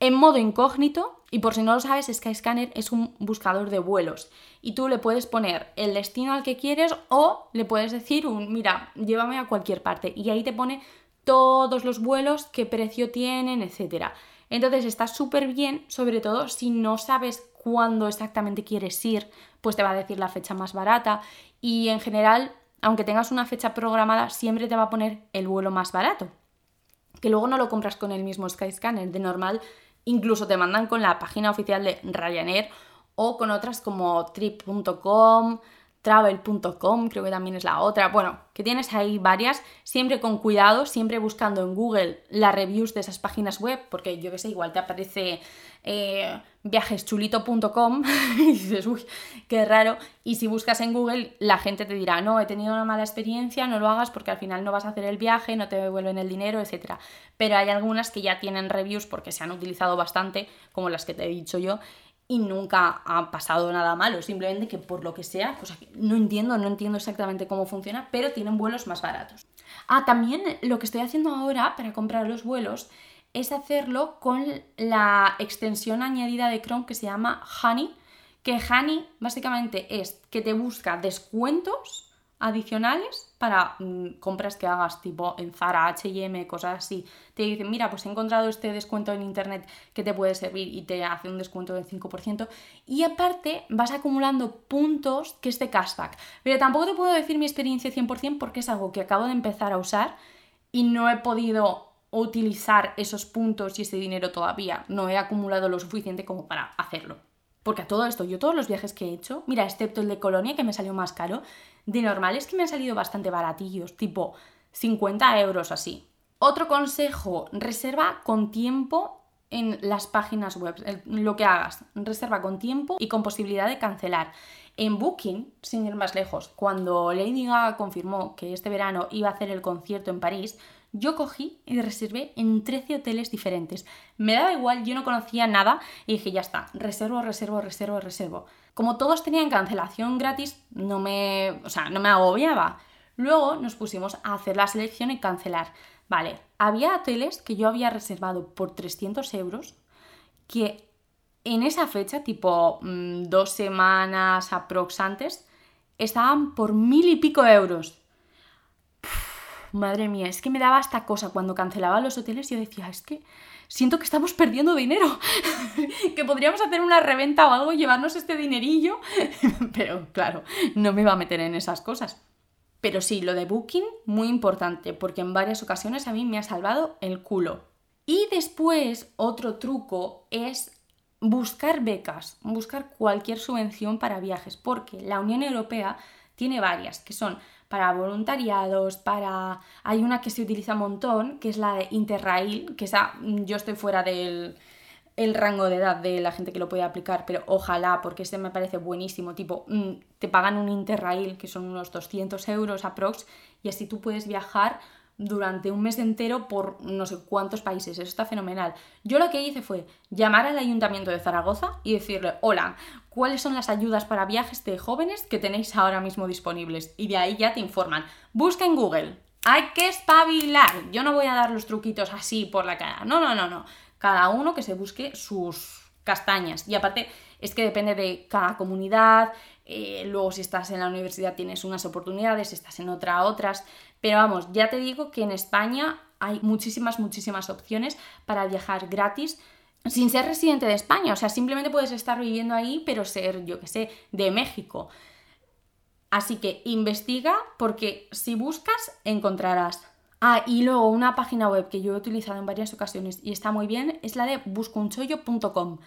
en modo incógnito Y por si no lo sabes, Skyscanner es un buscador de vuelos y tú le puedes poner el destino al que quieres o le puedes decir un, mira, llévame a cualquier parte y ahí te pone todos los vuelos, qué precio tienen, etc. Entonces está súper bien, sobre todo si no sabes cuándo exactamente quieres ir, pues te va a decir la fecha más barata y en general, aunque tengas una fecha programada, siempre te va a poner el vuelo más barato. Que luego no lo compras con el mismo Skyscanner, de normal incluso te mandan con la página oficial de Ryanair o con otras como trip.com, travel.com, creo que también es la otra. Bueno, que tienes ahí varias, siempre con cuidado, siempre buscando en Google las reviews de esas páginas web, porque yo que sé, igual te aparece eh, viajeschulito.com y dices, uy, qué raro. Y si buscas en Google, la gente te dirá, no, he tenido una mala experiencia, no lo hagas porque al final no vas a hacer el viaje, no te devuelven el dinero, etc. Pero hay algunas que ya tienen reviews porque se han utilizado bastante, como las que te he dicho yo, y nunca ha pasado nada malo, simplemente que por lo que sea, pues no entiendo, no entiendo exactamente cómo funciona, pero tienen vuelos más baratos. Ah, también lo que estoy haciendo ahora para comprar los vuelos es hacerlo con la extensión añadida de Chrome que se llama Honey, que Honey básicamente es que te busca descuentos adicionales para mm, compras que hagas tipo en Zara, HM, cosas así. Te dicen, mira, pues he encontrado este descuento en internet que te puede servir y te hace un descuento del 5%. Y aparte vas acumulando puntos que es de cashback. Pero tampoco te puedo decir mi experiencia 100% porque es algo que acabo de empezar a usar y no he podido utilizar esos puntos y ese dinero todavía. No he acumulado lo suficiente como para hacerlo. Porque a todo esto, yo todos los viajes que he hecho, mira, excepto el de Colonia que me salió más caro, de normal es que me han salido bastante baratillos, tipo 50 euros así. Otro consejo, reserva con tiempo en las páginas web, lo que hagas, reserva con tiempo y con posibilidad de cancelar. En Booking, sin ir más lejos, cuando Lady Gaga confirmó que este verano iba a hacer el concierto en París, yo cogí y reservé en 13 hoteles diferentes. Me daba igual, yo no conocía nada y dije, ya está, reservo, reservo, reservo, reservo. Como todos tenían cancelación gratis, no me, o sea, no me agobiaba. Luego nos pusimos a hacer la selección y cancelar. Vale, había hoteles que yo había reservado por 300 euros que en esa fecha, tipo mm, dos semanas aprox antes, estaban por mil y pico euros madre mía, es que me daba esta cosa cuando cancelaba los hoteles, yo decía, es que siento que estamos perdiendo dinero, que podríamos hacer una reventa o algo, llevarnos este dinerillo, pero claro, no me iba a meter en esas cosas. Pero sí, lo de Booking, muy importante, porque en varias ocasiones a mí me ha salvado el culo. Y después, otro truco es buscar becas, buscar cualquier subvención para viajes, porque la Unión Europea tiene varias, que son para voluntariados, para... Hay una que se utiliza un montón, que es la de Interrail, que esa mm, yo estoy fuera del el rango de edad de la gente que lo puede aplicar, pero ojalá, porque ese me parece buenísimo, tipo, mm, te pagan un Interrail, que son unos 200 euros aprox, y así tú puedes viajar durante un mes entero por no sé cuántos países. Eso está fenomenal. Yo lo que hice fue llamar al ayuntamiento de Zaragoza y decirle, hola, ¿cuáles son las ayudas para viajes de jóvenes que tenéis ahora mismo disponibles? Y de ahí ya te informan. Busca en Google. Hay que espabilar. Yo no voy a dar los truquitos así por la cara. No, no, no, no. Cada uno que se busque sus castañas. Y aparte es que depende de cada comunidad. Eh, luego si estás en la universidad tienes unas oportunidades, si estás en otra otras. Pero vamos, ya te digo que en España hay muchísimas, muchísimas opciones para viajar gratis sin ser residente de España. O sea, simplemente puedes estar viviendo ahí, pero ser, yo qué sé, de México. Así que investiga porque si buscas, encontrarás. Ah, y luego una página web que yo he utilizado en varias ocasiones y está muy bien es la de buscunchollo.com.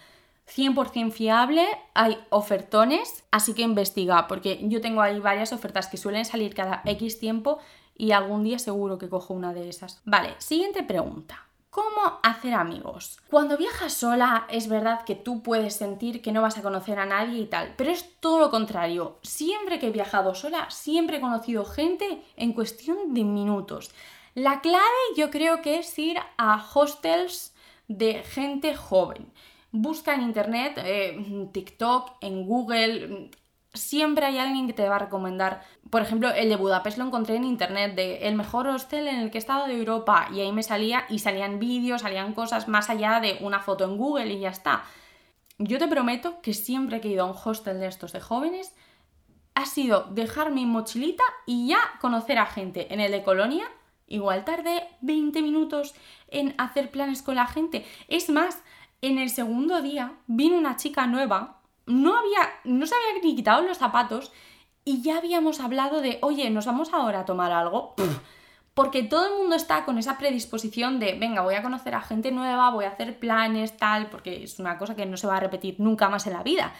100% fiable, hay ofertones, así que investiga, porque yo tengo ahí varias ofertas que suelen salir cada X tiempo y algún día seguro que cojo una de esas. Vale, siguiente pregunta. ¿Cómo hacer amigos? Cuando viajas sola es verdad que tú puedes sentir que no vas a conocer a nadie y tal, pero es todo lo contrario. Siempre que he viajado sola, siempre he conocido gente en cuestión de minutos. La clave yo creo que es ir a hostels de gente joven. Busca en internet, eh, TikTok, en Google, siempre hay alguien que te va a recomendar. Por ejemplo, el de Budapest lo encontré en internet de el mejor hostel en el que he estado de Europa y ahí me salía y salían vídeos, salían cosas más allá de una foto en Google y ya está. yo te prometo que siempre que he ido a un hostel de estos de jóvenes, ha sido dejar mi mochilita y ya conocer a gente. En el de Colonia, igual tardé 20 minutos en hacer planes con la gente. Es más, en el segundo día vino una chica nueva, no había, no se había ni quitado los zapatos y ya habíamos hablado de, oye, nos vamos ahora a tomar algo. Porque todo el mundo está con esa predisposición de, venga, voy a conocer a gente nueva, voy a hacer planes, tal, porque es una cosa que no se va a repetir nunca más en la vida.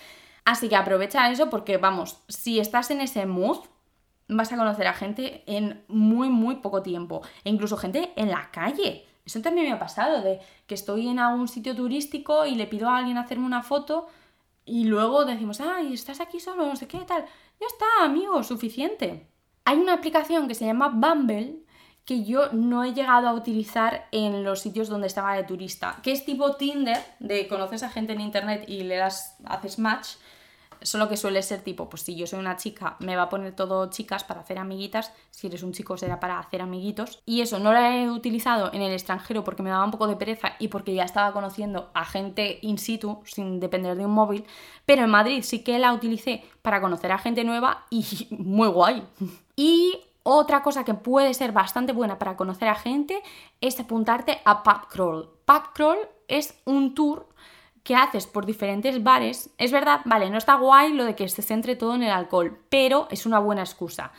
Así que aprovecha eso porque, vamos, si estás en ese mood, vas a conocer a gente en muy, muy poco tiempo. E incluso gente en la calle. Eso también me ha pasado, de que estoy en algún sitio turístico y le pido a alguien hacerme una foto y luego decimos, ay, estás aquí solo, no sé qué, tal. Ya está, amigo, suficiente. Hay una aplicación que se llama Bumble que yo no he llegado a utilizar en los sitios donde estaba de turista, que es tipo Tinder, de conoces a gente en internet y le das, haces match, Solo que suele ser tipo, pues si yo soy una chica, me va a poner todo chicas para hacer amiguitas, si eres un chico será para hacer amiguitos. Y eso no lo he utilizado en el extranjero porque me daba un poco de pereza y porque ya estaba conociendo a gente in situ sin depender de un móvil, pero en Madrid sí que la utilicé para conocer a gente nueva y muy guay. Y otra cosa que puede ser bastante buena para conocer a gente es apuntarte a Pub Crawl. Pub Crawl es un tour que haces por diferentes bares, es verdad, vale, no está guay lo de que se centre todo en el alcohol, pero es una buena excusa.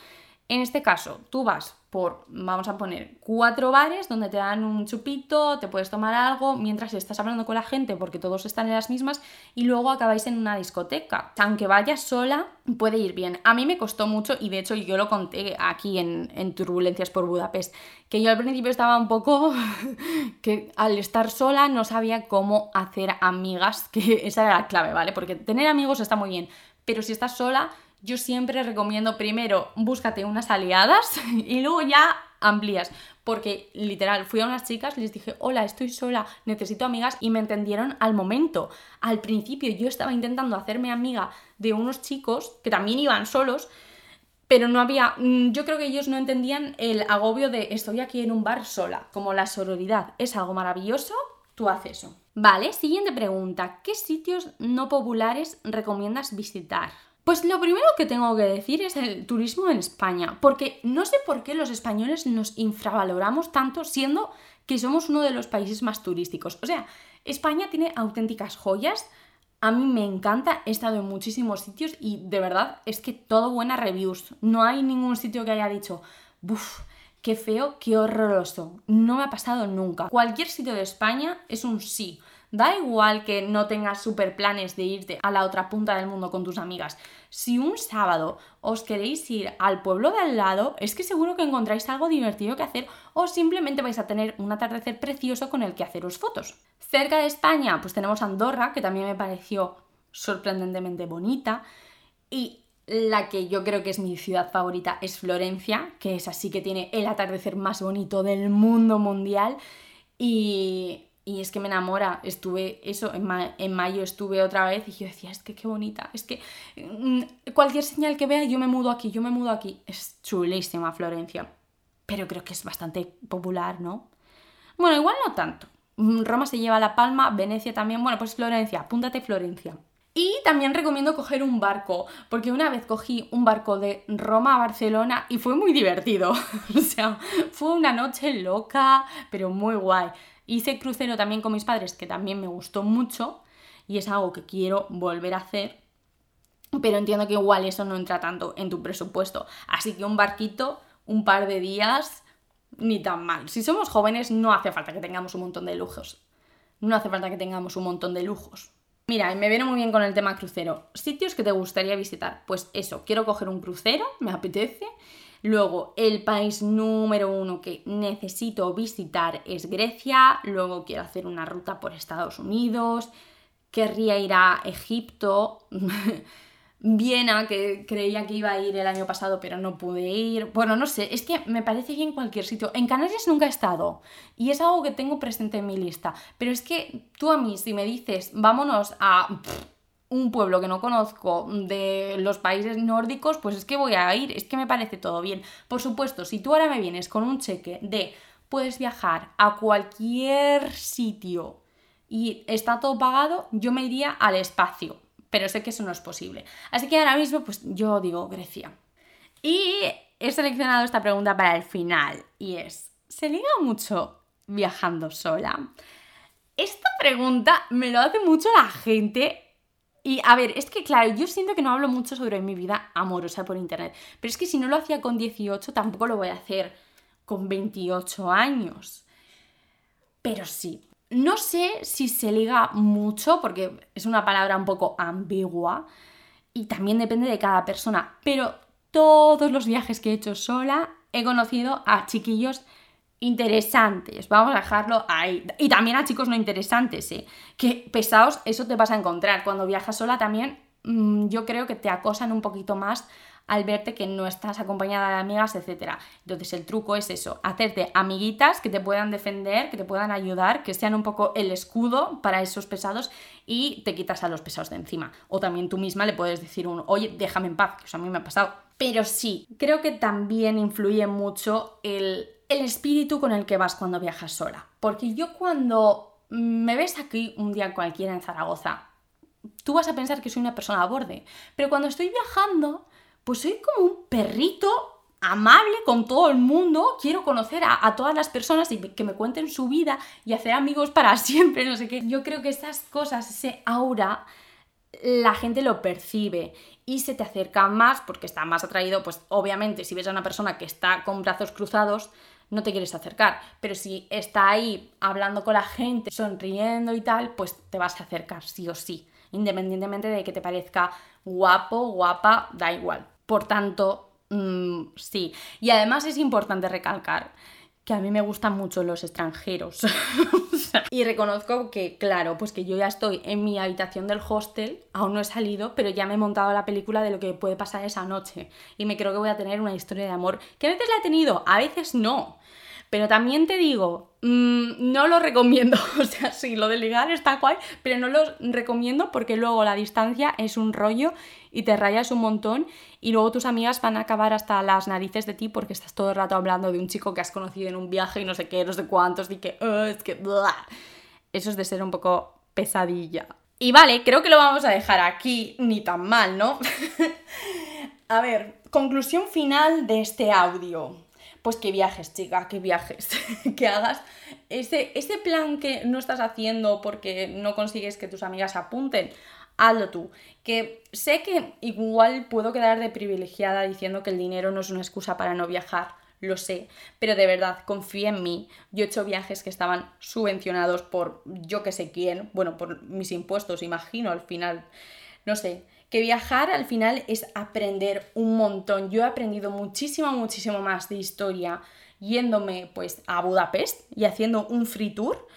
En este caso, tú vas por, vamos a poner, cuatro bares donde te dan un chupito, te puedes tomar algo mientras estás hablando con la gente porque todos están en las mismas y luego acabáis en una discoteca. Aunque vayas sola, puede ir bien. A mí me costó mucho y de hecho yo lo conté aquí en, en Turbulencias por Budapest, que yo al principio estaba un poco que al estar sola no sabía cómo hacer amigas, que esa era la clave, ¿vale? Porque tener amigos está muy bien, pero si estás sola yo siempre recomiendo primero búscate unas aliadas y luego ya amplías. Porque literal, fui a unas chicas, les dije, hola, estoy sola, necesito amigas y me entendieron al momento. Al principio yo estaba intentando hacerme amiga de unos chicos que también iban solos, pero no había, mm, yo creo que ellos no entendían el agobio de estoy aquí en un bar sola, como la sororidad es algo maravilloso, tú haces eso. Vale, siguiente pregunta, ¿qué sitios no populares recomiendas visitar? Pues lo primero que tengo que decir es el turismo en España, porque no sé por qué los españoles nos infravaloramos tanto siendo que somos uno de los países más turísticos. O sea, España tiene auténticas joyas, a mí me encanta, he estado en muchísimos sitios y de verdad es que todo buenas reviews. No hay ningún sitio que haya dicho, buf, qué feo, qué horroroso. No me ha pasado nunca. Cualquier sitio de España es un sí. Da igual que no tengas super planes de irte a la otra punta del mundo con tus amigas. Si un sábado os queréis ir al pueblo de al lado, es que seguro que encontráis algo divertido que hacer o simplemente vais a tener un atardecer precioso con el que haceros fotos. Cerca de España, pues tenemos Andorra, que también me pareció sorprendentemente bonita. Y la que yo creo que es mi ciudad favorita es Florencia, que es así que tiene el atardecer más bonito del mundo mundial. Y y es que me enamora. Estuve, eso, en, mayo estuve otra vez y yo decía, es que qué bonita. Es que mm, cualquier señal que vea, yo me mudo aquí, yo me mudo aquí. Es chulísima Florencia. Pero creo que es bastante popular, ¿no? Bueno, igual no tanto. Mm, Roma se lleva la palma, Venecia también. Bueno, pues Florencia, apúntate Florencia. Y también recomiendo coger un barco, porque una vez cogí un barco de Roma a Barcelona y fue muy divertido. o sea, fue una noche loca, pero muy guay. Hice crucero también con mis padres, que también me gustó mucho y es algo que quiero volver a hacer, pero entiendo que igual eso no entra tanto en tu presupuesto. Así que un barquito, un par de días, ni tan mal. Si somos jóvenes no hace falta que tengamos un montón de lujos. No hace falta que tengamos un montón de lujos. Mira, me viene muy bien con el tema crucero. Sitios que te gustaría visitar. Pues eso, quiero coger un crucero, me apetece. Luego, el país número uno que necesito visitar es Grecia. Luego quiero hacer una ruta por Estados Unidos. Querría ir a Egipto. Viena, que creía que iba a ir el año pasado, pero no pude ir. Bueno, no sé, es que me parece bien cualquier sitio. En Canarias nunca he estado y es algo que tengo presente en mi lista. Pero es que tú a mí, si me dices, vámonos a un pueblo que no conozco de los países nórdicos, pues es que voy a ir, es que me parece todo bien. Por supuesto, si tú ahora me vienes con un cheque de puedes viajar a cualquier sitio y está todo pagado, yo me iría al espacio, pero sé que eso no es posible. Así que ahora mismo, pues yo digo Grecia. Y he seleccionado esta pregunta para el final y es, ¿se liga mucho viajando sola? Esta pregunta me lo hace mucho la gente y a ver, es que claro, yo siento que no hablo mucho sobre mi vida amorosa por internet, pero es que si no lo hacía con 18, tampoco lo voy a hacer con 28 años. Pero sí, no sé si se liga mucho, porque es una palabra un poco ambigua y también depende de cada persona, pero todos los viajes que he hecho sola he conocido a chiquillos interesantes, vamos a dejarlo ahí. Y también a chicos no interesantes, ¿eh? Que pesados, eso te vas a encontrar. Cuando viajas sola también, mm, yo creo que te acosan un poquito más al verte que no estás acompañada de amigas, etc. Entonces el truco es eso, hacerte amiguitas que te puedan defender, que te puedan ayudar, que sean un poco el escudo para esos pesados y te quitas a los pesados de encima. O también tú misma le puedes decir un, oye, déjame en paz, que eso a mí me ha pasado. Pero sí, creo que también influye mucho el, el espíritu con el que vas cuando viajas sola. Porque yo cuando me ves aquí un día cualquiera en Zaragoza, tú vas a pensar que soy una persona a borde. Pero cuando estoy viajando, pues soy como un perrito amable con todo el mundo, quiero conocer a, todas las personas y que me cuenten su vida y hacer amigos para siempre, no sé qué. Yo creo que esas cosas, ese aura, la gente lo percibe y se te acerca más porque está más atraído, pues obviamente si ves a una persona que está con brazos cruzados, no te quieres acercar, pero si está ahí hablando con la gente, sonriendo y tal, pues te vas a acercar sí o sí, independientemente de que te parezca guapo, guapa, da igual. Por tanto, mm, sí. Y además es importante recalcar que a mí me gustan mucho los extranjeros. y reconozco que, claro, pues que yo ya estoy en mi habitación del hostel, aún no he salido, pero ya me he montado la película de lo que puede pasar esa noche. Y me creo que voy a tener una historia de amor, que a veces la he tenido, a veces no. Pero también te digo, mm, no lo recomiendo. O sea, sí, lo de ligar está guay, pero no lo recomiendo porque luego la distancia es un rollo y te rayas un montón y luego tus amigas van a acabar hasta las narices de ti porque estás todo el rato hablando de un chico que has conocido en un viaje y no sé qué, no sé cuántos, y que, es que, eso es de ser un poco pesadilla. Y vale, creo que lo vamos a dejar aquí, ni tan mal, ¿no? a ver, conclusión final de este audio pues que viajes, chica, que viajes, que hagas ese, ese plan que no estás haciendo porque no consigues que tus amigas apunten, hazlo tú. Que sé que igual puedo quedar de privilegiada diciendo que el dinero no es una excusa para no viajar, lo sé, pero de verdad, confía en mí. Yo he hecho viajes que estaban subvencionados por yo que sé quién, bueno, por mis impuestos, imagino, al final, no sé que viajar al final es aprender un montón. Yo he aprendido muchísimo, muchísimo más de historia yéndome pues a Budapest y haciendo un free tour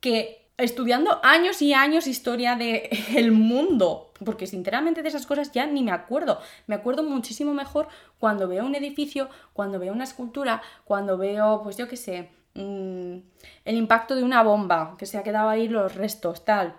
que estudiando años y años historia del el mundo, porque sinceramente de esas cosas ya ni me acuerdo. Me acuerdo muchísimo mejor cuando veo un edificio, cuando veo una escultura, cuando veo, pues yo qué sé, mm, el impacto de una bomba, que se ha quedado ahí los restos, tal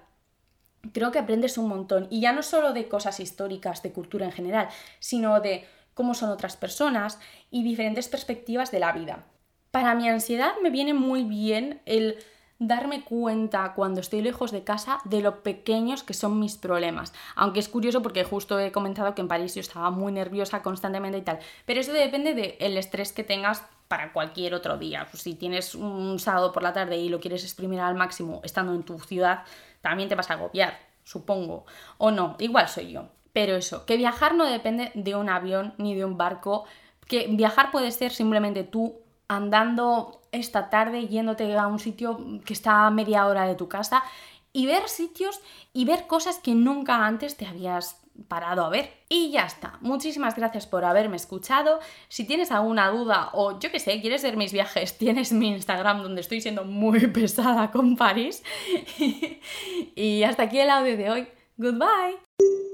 creo que aprendes un montón. Y ya no solo de cosas históricas, de cultura en general, sino de cómo son otras personas y diferentes perspectivas de la vida. Para mi ansiedad me viene muy bien el darme cuenta cuando estoy lejos de casa de lo pequeños que son mis problemas. Aunque es curioso porque justo he comentado que en París yo estaba muy nerviosa constantemente y tal. Pero eso depende del estrés que tengas para cualquier otro día. Pues si tienes un sábado por la tarde y lo quieres exprimir al máximo estando en tu ciudad, también te vas a agobiar, supongo. O no, igual soy yo. Pero eso, que viajar no depende de un avión ni de un barco, que viajar puede ser simplemente tú andando esta tarde yéndote a un sitio que está a media hora de tu casa y ver sitios y ver cosas que nunca antes te habías parado a ver. Y ya está. Muchísimas gracias por haberme escuchado. Si tienes alguna duda o yo que sé, quieres ver mis viajes, tienes mi Instagram donde estoy siendo muy pesada con París. y hasta aquí el audio de hoy. Goodbye.